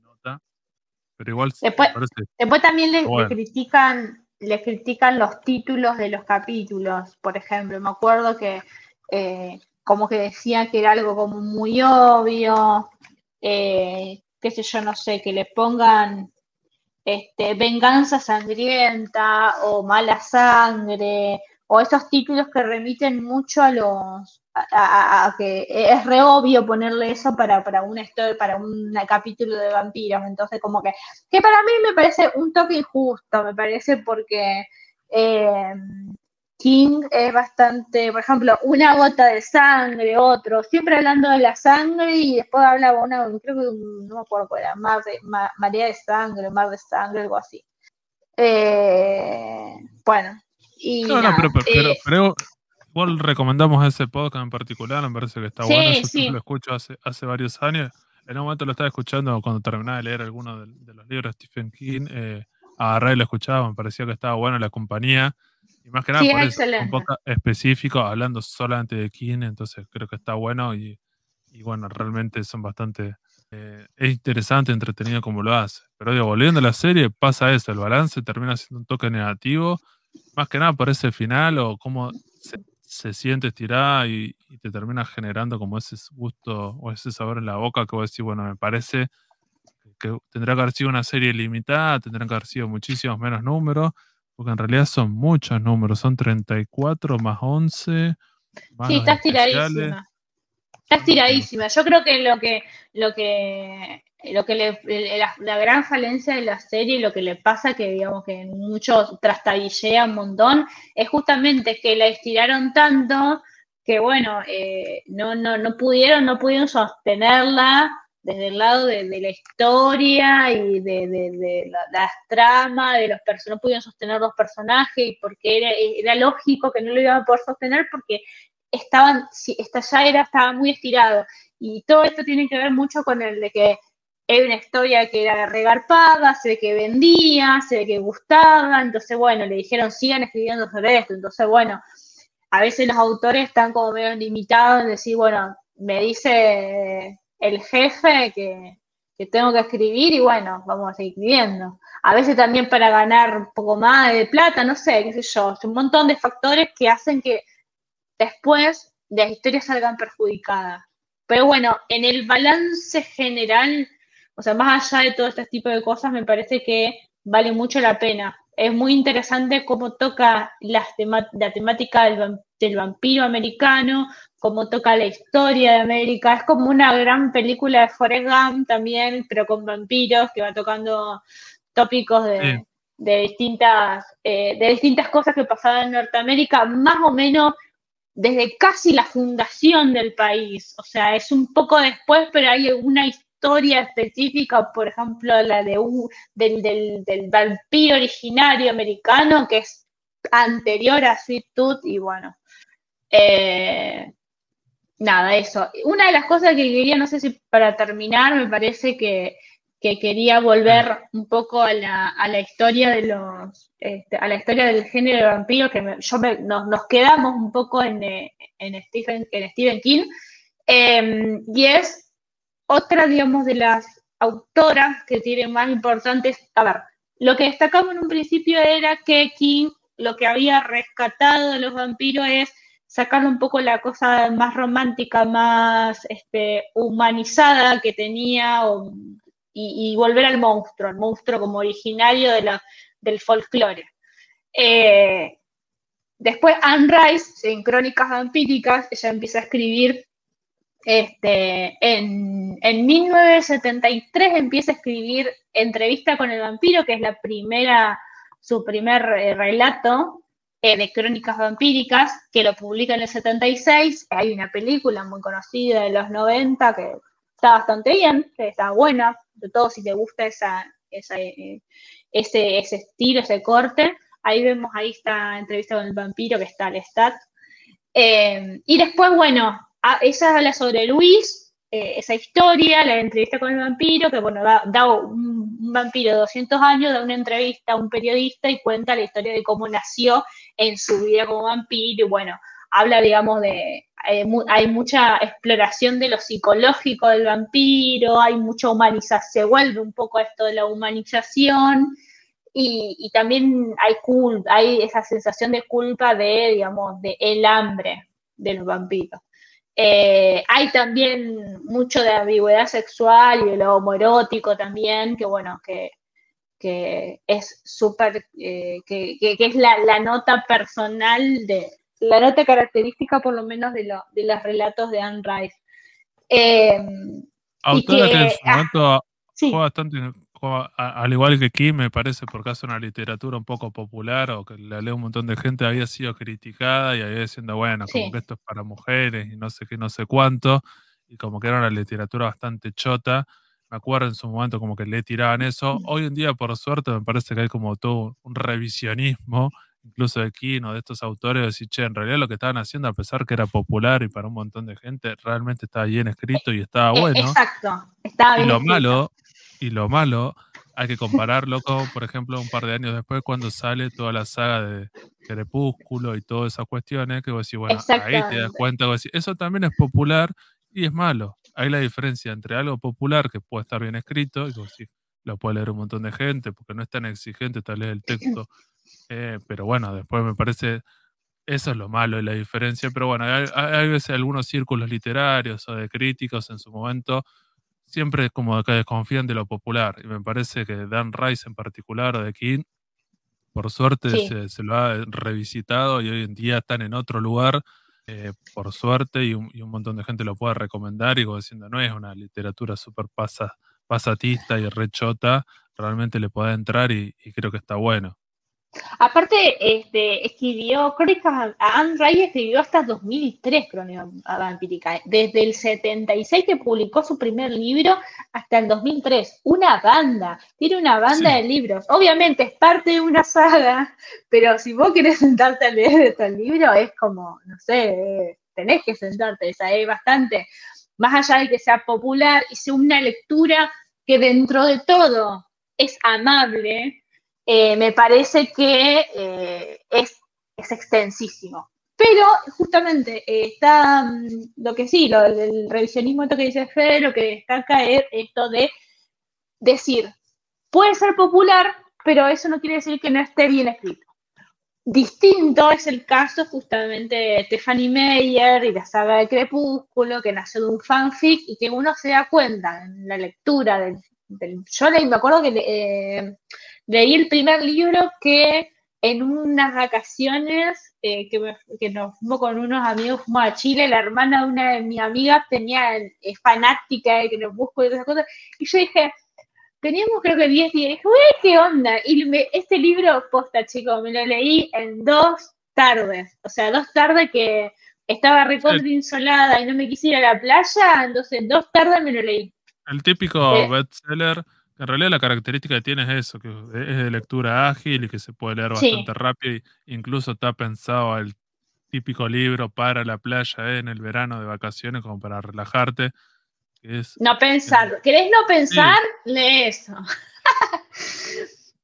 pero igual después, después también le, critican le critican los títulos de los capítulos, por ejemplo, me acuerdo que eh, como que decía que era algo como muy obvio, eh, qué sé yo, no sé, que le pongan este, Venganza Sangrienta o Mala Sangre, o esos títulos que remiten mucho a los a, que es re obvio ponerle eso para, para una historia, para un capítulo de vampiros. Entonces, como que, que para mí me parece un toque injusto, me parece porque eh, King es bastante, por ejemplo, una gota de sangre, otro, siempre hablando de la sangre y después hablaba una, creo que no me acuerdo cuál era, mar de, María de Sangre, Mar de Sangre, algo así. Eh, bueno, y. No, no, pero, pero, pero, eh, igual recomendamos ese podcast en particular, me parece que está bueno. Yo lo escucho hace, hace varios años. En un momento lo estaba escuchando cuando terminaba de leer alguno de, los libros de Stephen King. Eh, agarré y lo escuchaba, me parecía que estaba bueno la compañía. Y más que nada por eso, un poco específico, hablando solamente de King, entonces creo que está bueno y, bueno, realmente son bastante... Eh, es interesante, entretenido como lo hace. Pero digo, volviendo a la serie, pasa eso, el balance termina siendo un toque negativo, más que nada por ese final o cómo se, siente estirada y, te termina generando como ese gusto o ese sabor en la boca que vos decís, bueno, me parece que tendrá que haber sido una serie limitada, tendrán que haber sido muchísimos menos números, porque en realidad son muchos números, son 34 más 11. sí, está estiradísima. Está estiradísima. Yo creo que lo que, lo que, lo que le, la, gran falencia de la serie, lo que le pasa, que digamos que muchos trastabillea un montón, es justamente que la estiraron tanto que bueno, eh, no, no, no pudieron, no pudieron sostenerla desde el lado de, la historia y de, las tramas, de los personajes, no pudieron sostener los personajes, porque era, era, lógico que no lo iban a poder sostener porque estaban, esta ya era, estaba muy estirado. Y todo esto tiene que ver mucho con el de que era una historia que era regarpada, se ve que vendía, se ve que gustaba, entonces bueno, le dijeron sigan escribiendo sobre esto, entonces bueno, a veces los autores están como medio limitados en decir, bueno, me dice el jefe que, tengo que escribir y bueno, vamos a seguir escribiendo. A veces también para ganar un poco más de plata, no sé, qué sé yo, un montón de factores que hacen que después las historias salgan perjudicadas. Pero bueno, en el balance general, o sea, más allá de todo este tipo de cosas, me parece que vale mucho la pena. Es muy interesante cómo toca la temática del, del vampiro americano, cómo toca la historia de América. Es como una gran película de Forrest Gump también, pero con vampiros, que va tocando tópicos de, distintas, eh, de distintas cosas que pasaban en Norteamérica, más o menos desde casi la fundación del país. O sea, es un poco después, pero hay una historia específica, por ejemplo, la de un, del, del, vampiro originario americano, que es anterior a Sweet Tooth, y bueno. Eh, nada, eso. Una de las cosas que quería, no sé si para terminar, me parece que, que quería volver un poco a la, a la historia de los este, a la historia del género de vampiro que yo nos, quedamos un poco en, eh, en, Stephen, en Stephen King em, y es otra digamos de las autoras que tiene más importantes a ver lo que destacamos en un principio era que King lo que había rescatado de los vampiros es sacarle un poco la cosa más romántica, más este, humanizada que tenía y, volver al monstruo, el monstruo como originario de del folclore. Eh, después Anne Rice, en Crónicas Vampíricas, ella empieza a escribir este, en, en, 1973 empieza a escribir Entrevista con el vampiro, que es la primera, su primer eh, relato eh, de crónicas vampíricas, que lo publica en el 76. Hay una película muy conocida de los 90 que está bastante bien, que está buena, de todo si te gusta esa, eh, ese, ese estilo, ese corte. Ahí vemos ahí esta entrevista con el vampiro que está al stat. Eh, y después, bueno, esa habla sobre Luis, esa historia, la entrevista con el vampiro, que bueno, da, un, un, vampiro de 200 años, da una entrevista a un periodista y cuenta la historia de cómo nació en su vida como vampiro y bueno, habla, digamos, de, eh, hay mucha exploración de lo psicológico del vampiro, hay mucha humanización, se vuelve un poco esto de la humanización y, también hay culpa, hay esa sensación de culpa de, digamos, de el hambre de los vampiros. Eh, hay también mucho de ambigüedad sexual y de lo homoerótico también, que bueno, que que es súper, eh, que, es la, nota personal de, la nota característica por lo menos de, de los relatos de Anne Rice. Eh, Autora que, en su ah, momento fue bastante, al igual que Kim, me parece, porque hace una literatura un poco popular o que la lee un montón de gente, había sido criticada y había diciendo, bueno, como que esto es para mujeres y no sé qué, no sé cuánto, y como que era una literatura bastante chota me acuerdo en su momento como que le tiraban eso. Hoy en día, por suerte, me parece que hay como todo un revisionismo, incluso de Kino, de estos autores, de decir, che, en realidad lo que estaban haciendo, a pesar que era popular y para un montón de gente, realmente estaba bien escrito y estaba e, bueno. Exacto, estaba bien. Y lo malo, y lo malo, hay que compararlo con, por ejemplo, un par de años después, cuando sale toda la saga de Crepúsculo y todas esas cuestiones, que vos decís, bueno, ahí te das cuenta, vos decís, eso también es popular y es malo hay la diferencia entre algo popular que puede estar bien escrito, y sí, lo puede leer un montón de gente, porque no es tan exigente tal vez el texto, eh, pero bueno, después me parece, eso es lo malo de la diferencia, pero bueno, hay, hay veces algunos círculos literarios o de críticos en su momento, siempre como que desconfían de lo popular, y me parece que Dan Rice en particular, o de King, por suerte se, se, lo ha revisitado y hoy en día están en otro lugar eh, por suerte, y un, montón de gente lo puede recomendar, y como diciendo, no es una literatura súper pasatista y rechota, realmente le puede entrar y creo que está bueno. Aparte, este, escribió Crónicas, Anne Ray escribió hasta 2003 Crónicas Vampíricas, desde el 76 que publicó su primer libro hasta el 2003, una banda, tiene una banda de libros, obviamente es parte de una saga, pero si vos querés sentarte a leer este libro es como, no sé, tenés que sentarte, esa es bastante, más allá de que sea popular y sea una lectura que dentro de todo es amable, eh, me parece que eh, es, extensísimo. Pero justamente eh, está mm, lo que sí, lo, el revisionismo esto que dice Fede, lo que destaca es esto de decir, puede ser popular, pero eso no quiere decir que no esté bien escrito. Distinto es el caso justamente de Stephanie Meyer y la saga de Crepúsculo, que nació de un fanfic y que uno se da cuenta en la lectura del... yo me acuerdo que Leí el primer libro que en unas vacaciones eh, que, nos fuimos con unos amigos, fuimos a Chile, la hermana de una de mis amigas tenía, es fanática de que nos busco y esas cosas, y yo dije, teníamos creo que 10 días, y dije, ¿qué onda? Y este libro, posta, chicos, me lo leí en dos tardes, o sea, dos tardes que estaba recontra insolada y no me quisiera ir a la playa, entonces dos tardes me lo leí. El típico eh, bestseller en realidad la característica que tiene es eso, que es de lectura ágil y que se puede leer bastante rápido. incluso está pensado el típico libro para la playa ¿eh? en el verano de vacaciones, como para relajarte. no pensar. ¿Querés no pensar? Lee eso.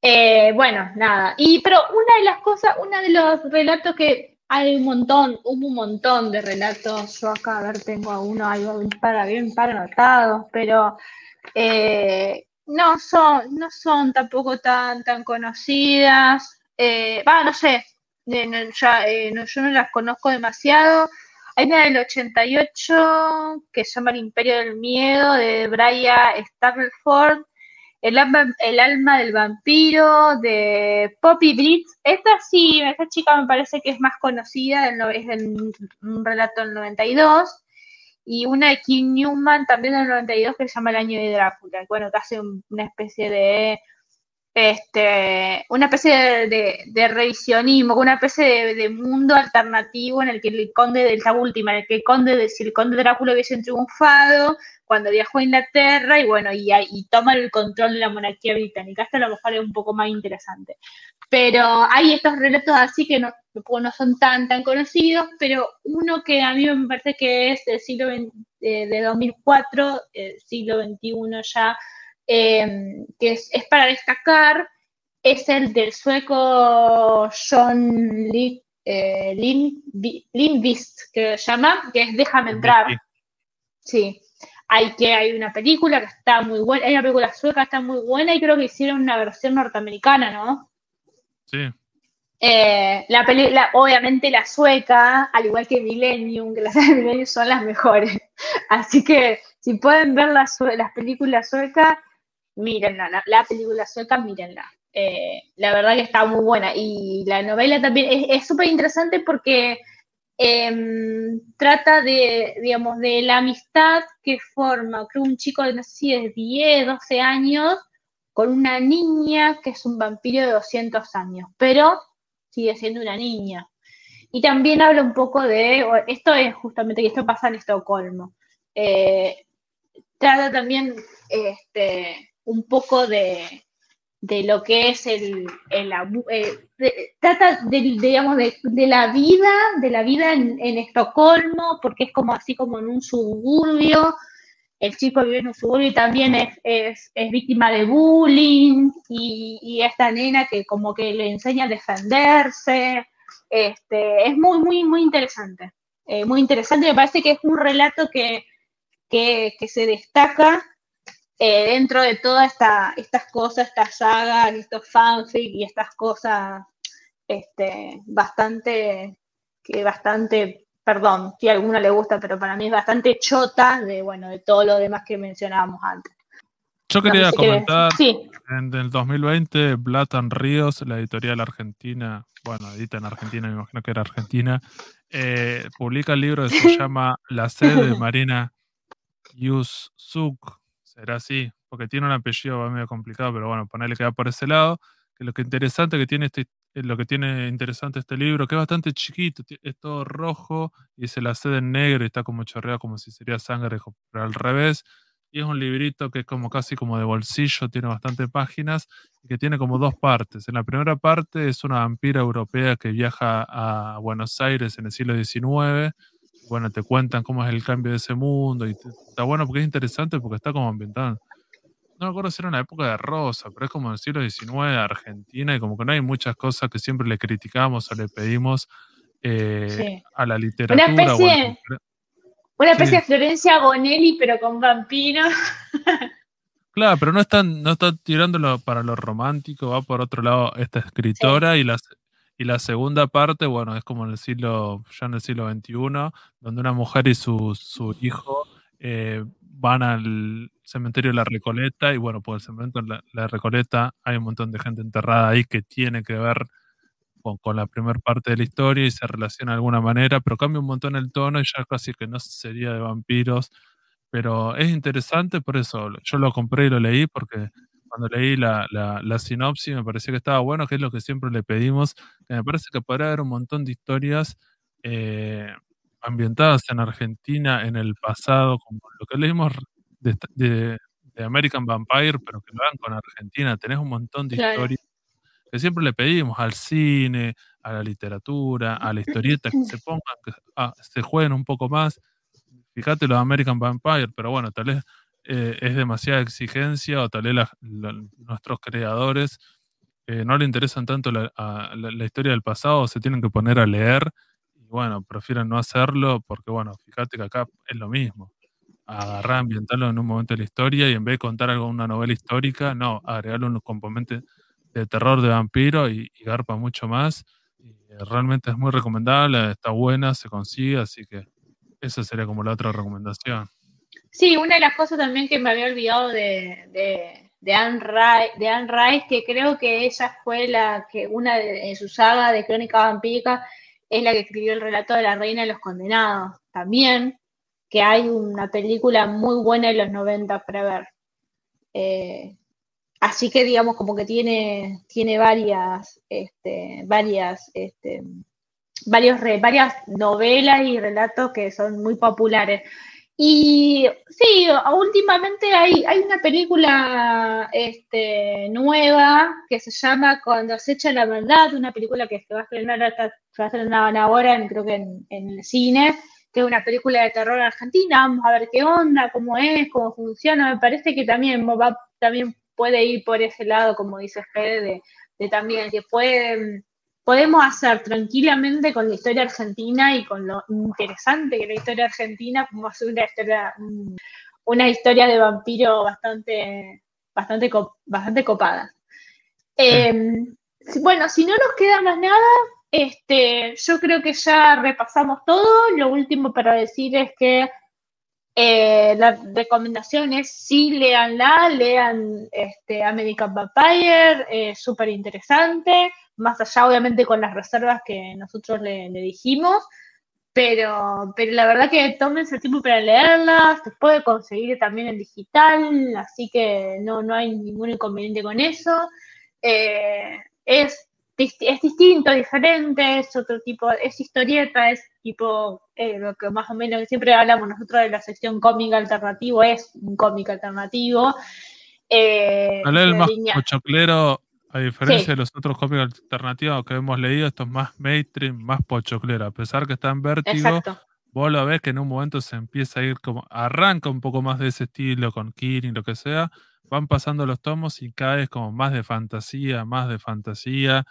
Eh, bueno, nada. Y pero una de las cosas, uno de los relatos que hay un montón, hubo un montón de relatos. Yo acá, a ver, tengo a uno, un para bien para anotados, pero eh, no son, no son tampoco tan, tan conocidas. Eh, no sé, ya, yo no las conozco demasiado. Hay una del 88 que se llama El Imperio del Miedo de Brian Stapleford. El el alma del vampiro de Poppy Blitz. Esta sí, esta chica me parece que es más conocida, es un relato del 92. Y una de Kim Newman también del 92 que se llama El año de Drácula. Bueno, que hace una especie de este, una especie de, revisionismo, una especie de, mundo alternativo en el que el conde de esta última, en el que el conde de, si el conde Drácula hubiese triunfado cuando viajó a Inglaterra y bueno, y, y toma el control de la monarquía británica. Esto a lo mejor es un poco más interesante. Pero hay estos relatos así que no, no son tan, tan conocidos, pero uno que a mí me parece que es del siglo de, de 2004, el siglo XXI ya, Em, que es, para destacar, es el del sueco John Lee, eh, que se llama, que es Déjame entrar. Sí, hay que hay una película que está muy buena, hay una película sueca que está muy buena y creo que hicieron una versión norteamericana, ¿no? Sí. Eh, la película, obviamente la sueca, al igual que Millennium, que las de Millennium son las mejores. Así que si pueden ver las, las películas suecas, mírenla, la, película sueca, mírenla. Eh, la verdad que está muy buena. Y la novela también es súper interesante porque em, trata de, digamos, de la amistad que forma, creo, un chico de, no sé si de 10, 12 años, con una niña que es un vampiro de 200 años, pero sigue siendo una niña. Y también habla un poco de, esto es justamente, que esto pasa en Estocolmo. Eh, trata también este, un poco de, lo que es el, el eh, trata de, digamos de, la vida de la vida en, Estocolmo porque es como así como en un suburbio. El chico vive en un suburbio y también es, víctima de bullying y, esta nena que como que le enseña a defenderse. Este es muy muy muy interesante. Eh, muy interesante me parece que es un relato que, que se destaca eh, dentro de todas esta, estas cosas, estas sagas, estos fanfic y estas cosas este, bastante, que bastante, perdón, si a alguna le gusta, pero para mí es bastante chota de, bueno, de todo lo demás que mencionábamos antes. Yo quería comentar, en el 2020, Blatan Ríos, la editorial argentina, bueno, edita en Argentina, me imagino que era argentina, eh, publica el libro que se llama La sede de Marina Yusuk, era así, porque tiene un apellido medio complicado, pero bueno, ponerle que va por ese lado. Que lo que interesante que tiene este, eh, lo que tiene interesante este libro, que es bastante chiquito, es todo rojo y se la sede en negro y está como chorreado como si sería sangre, pero al revés. Y es un librito que es como casi como de bolsillo, tiene bastantes páginas y que tiene como dos partes. En la primera parte es una vampira europea que viaja a Buenos Aires en el siglo XIX bueno, te cuentan cómo es el cambio de ese mundo y está bueno porque es interesante porque está como ambientado. No me acuerdo si era una época de Rosa, pero es como en el siglo XIX Argentina y como que no hay muchas cosas que siempre le criticamos o le pedimos eh, a la literatura. Una especie, una especie de Florencia Bonelli, pero con vampiros. Claro, pero no están, no están tirándolo para lo romántico, va por otro lado esta escritora y las y la segunda parte, bueno, es como en el siglo, ya en el siglo XXI, donde una mujer y su, hijo eh, van al cementerio de la Recoleta, y bueno, por el cementerio de la, Recoleta hay un montón de gente enterrada ahí que tiene que ver con, la primera parte de la historia y se relaciona de alguna manera, pero cambia un montón el tono y ya casi que no sería de vampiros. Pero es interesante, por eso yo lo compré y lo leí porque cuando leí la, la, sinopsis me pareció que estaba bueno, que es lo que siempre le pedimos. me parece que podría haber un montón de historias eh, ambientadas en Argentina en el pasado, como lo que leímos de, de, American Vampire, pero que lo hagan con Argentina. Tenés un montón de historias que siempre le pedimos al cine, a la literatura, a la historieta, que se pongan, que ah, se jueguen un poco más. fíjate los American Vampire, pero bueno, tal vez eh, es demasiada exigencia o tal vez nuestros creadores eh, no le interesan tanto la, la, historia del pasado, se tienen que poner a leer y bueno, prefieren no hacerlo porque bueno, fíjate que acá es lo mismo. Agarrar, ambientarlo en un momento de la historia y en vez de contar algo una novela histórica, no, agregarle un componente de terror de vampiro y, y garpa mucho más. Y realmente es muy recomendable, está buena, se consigue, así que esa sería como la otra recomendación. Sí, una de las cosas también que me había olvidado de Anne, Rice, que creo que ella fue la que, una de, en su saga de Crónica Vampírica, es la que escribió el relato de la Reina de los Condenados. También, que hay una película muy buena en los 90 para ver. Eh, así que digamos como que tiene, tiene varias, este, varias, este, varias novelas y relatos que son muy populares. Y sí, últimamente hay, hay una película este, nueva que se llama Cuando se echa la verdad, una película que se va a estrenar, se va a estrenar ahora, creo que en, el cine, que es una película de terror argentina. Vamos a ver qué onda, cómo es, cómo funciona. Me parece que también va, también puede ir por ese lado, como dice Fede, de, de también que puede podemos hacer tranquilamente con la historia argentina y con lo interesante que es la historia argentina, podemos hacer una historia, una historia de vampiro bastante, bastante, bastante copada. Em, bueno, si no nos queda más nada, este, yo creo que ya repasamos todo. Lo último para decir es que eh, la recomendación es sí, leanla, lean este, American Vampire, es súper interesante más allá obviamente con las reservas que nosotros le, dijimos, pero, pero la verdad que tómense el tiempo para leerlas, se puede conseguir también en digital, así que no, no hay ningún inconveniente con eso. Eh, es, es distinto, diferente, es otro tipo, es historieta, es tipo eh, lo que más o menos siempre hablamos nosotros de la sección cómica alternativo, es un cómic alternativo. Eh, el más pochoclero a diferencia de los otros cómics alternativos que hemos leído, esto es más mainstream, más pochoclero. A pesar que está en vértigo, vos lo ves que en un momento se empieza a ir como, arranca un poco más de ese estilo con Kirin, lo que sea, van pasando los tomos y cada vez como más de fantasía, más de fantasía,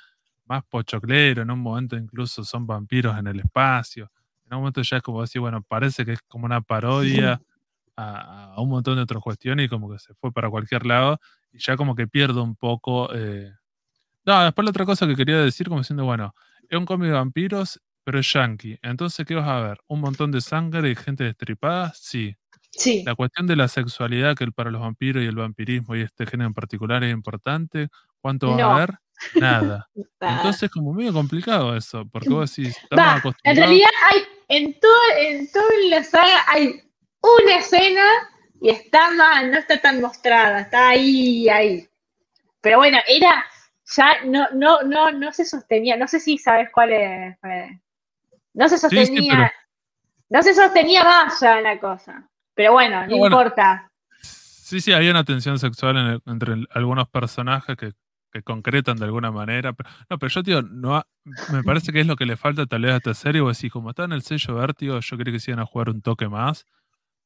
más pochoclero, en un momento incluso son vampiros en el espacio. En un momento ya es como decir, bueno, parece que es como una parodia a, a un montón de otras cuestiones y como que se fue para cualquier lado y ya como que pierdo un poco. Eh... No, después la otra cosa que quería decir, como diciendo, bueno, es un cómic de vampiros, pero es yankee. Entonces, ¿qué vas a ver? ¿Un montón de sangre y gente destripada? Sí. Sí. La cuestión de la sexualidad, que para los vampiros y el vampirismo y este género en particular es importante. ¿Cuánto va a haber? Nada. Entonces, como medio complicado eso, porque vos decís, estamos En realidad, hay, en, todo, en toda la saga hay una escena y está mal, no está tan mostrada, está ahí, ahí. Pero bueno, era, ya no, no, no, no se sostenía, no sé si sabes cuál es. No se sostenía, no se sostenía más ya la cosa. Pero bueno, no, importa. Sí, sí, había una tensión sexual entre algunos personajes que, concretan de alguna manera. Pero, no, pero yo, tío, no me parece que es lo que le falta tal vez a esta serie. O así, como está en el sello Vértigo, yo creo que se iban a jugar un toque más.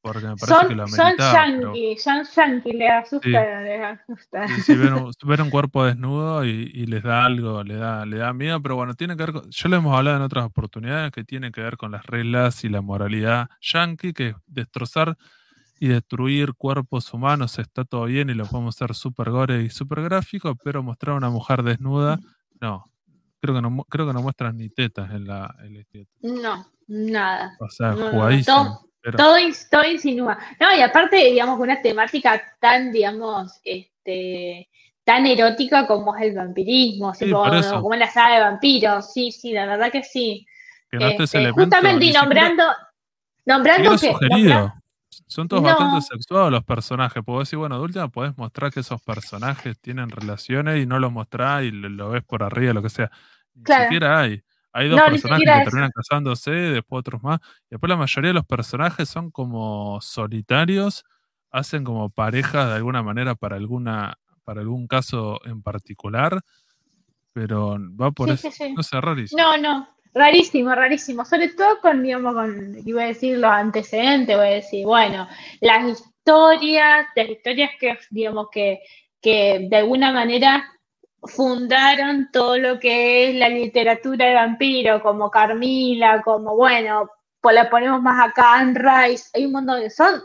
Porque me parece son, que lo Son yankee, son yankee, le asusta, les asusta. Sí, ven, un, cuerpo desnudo y, les da algo, le da, le da miedo, pero bueno, tiene que ver con, ya lo hemos hablado en otras oportunidades, que tiene que ver con las reglas y la moralidad yankee, que destrozar y destruir cuerpos humanos está todo bien y lo podemos hacer súper gore y súper gráfico, pero mostrar a una mujer desnuda, no. Creo que no, creo que no muestran ni tetas en la, en No, nada. O sea, jugadísimo. Todo, todo, insinúa. No, y aparte, digamos, una temática tan, digamos, este, tan erótica como es el vampirismo, como, la saga de vampiros. Sí, sí, la verdad que sí. Este, justamente y nombrando, nombrando que. Son todos bastante sexuados los personajes. Puedo decir, bueno, de última podés mostrar que esos personajes tienen relaciones y no lo mostrás y lo, ves por arriba, lo que sea. Ni siquiera hay. Hay dos personajes que terminan casándose, después otros más. Y después la mayoría de los personajes son como solitarios, hacen como parejas de alguna manera para alguna, para algún caso en particular. Pero va por eso. No sé, rarísimo. No, no. Rarísimo, rarísimo. Sobre todo con, digamos, con, iba a decir los antecedentes, voy a decir, bueno, las historias, las historias que, digamos, que, que de alguna manera fundaron todo lo que es la literatura de vampiro, como Carmila, como, bueno, pues la ponemos más acá, en Rice, hay un montón de, son,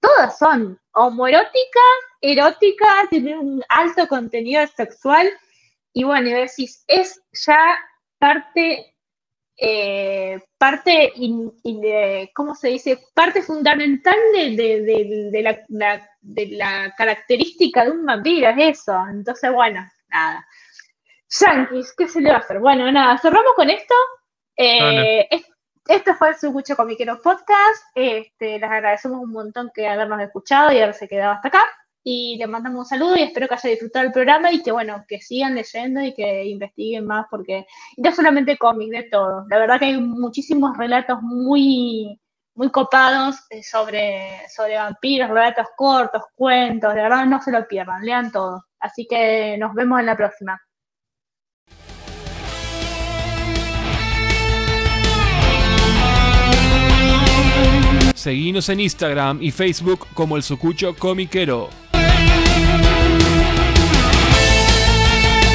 todas son homoeróticas, eróticas, tienen un alto contenido sexual, y bueno, y decís, es ya parte, eh, parte, ¿cómo se dice? Parte fundamental de, la, de la característica de un vampiro, es eso. Entonces, bueno, nada. Yankees, ¿qué se le va a hacer? Bueno, nada, cerramos con esto. Eh, este fue el Sucucho Comiquero Podcast. Este, les agradecemos un montón que habernos escuchado y haberse quedado hasta acá. Y les mandamos un saludo y espero que haya disfrutado el programa y que, bueno, que sigan leyendo y que investiguen más porque no solamente cómics, de todo. La verdad que hay muchísimos relatos muy, muy copados eh, sobre, sobre vampiros, relatos cortos, cuentos. De verdad, no se lo pierdan, lean todo. Así que nos vemos en la próxima. Seguinos en Instagram y Facebook como el Sucucho Comiquero.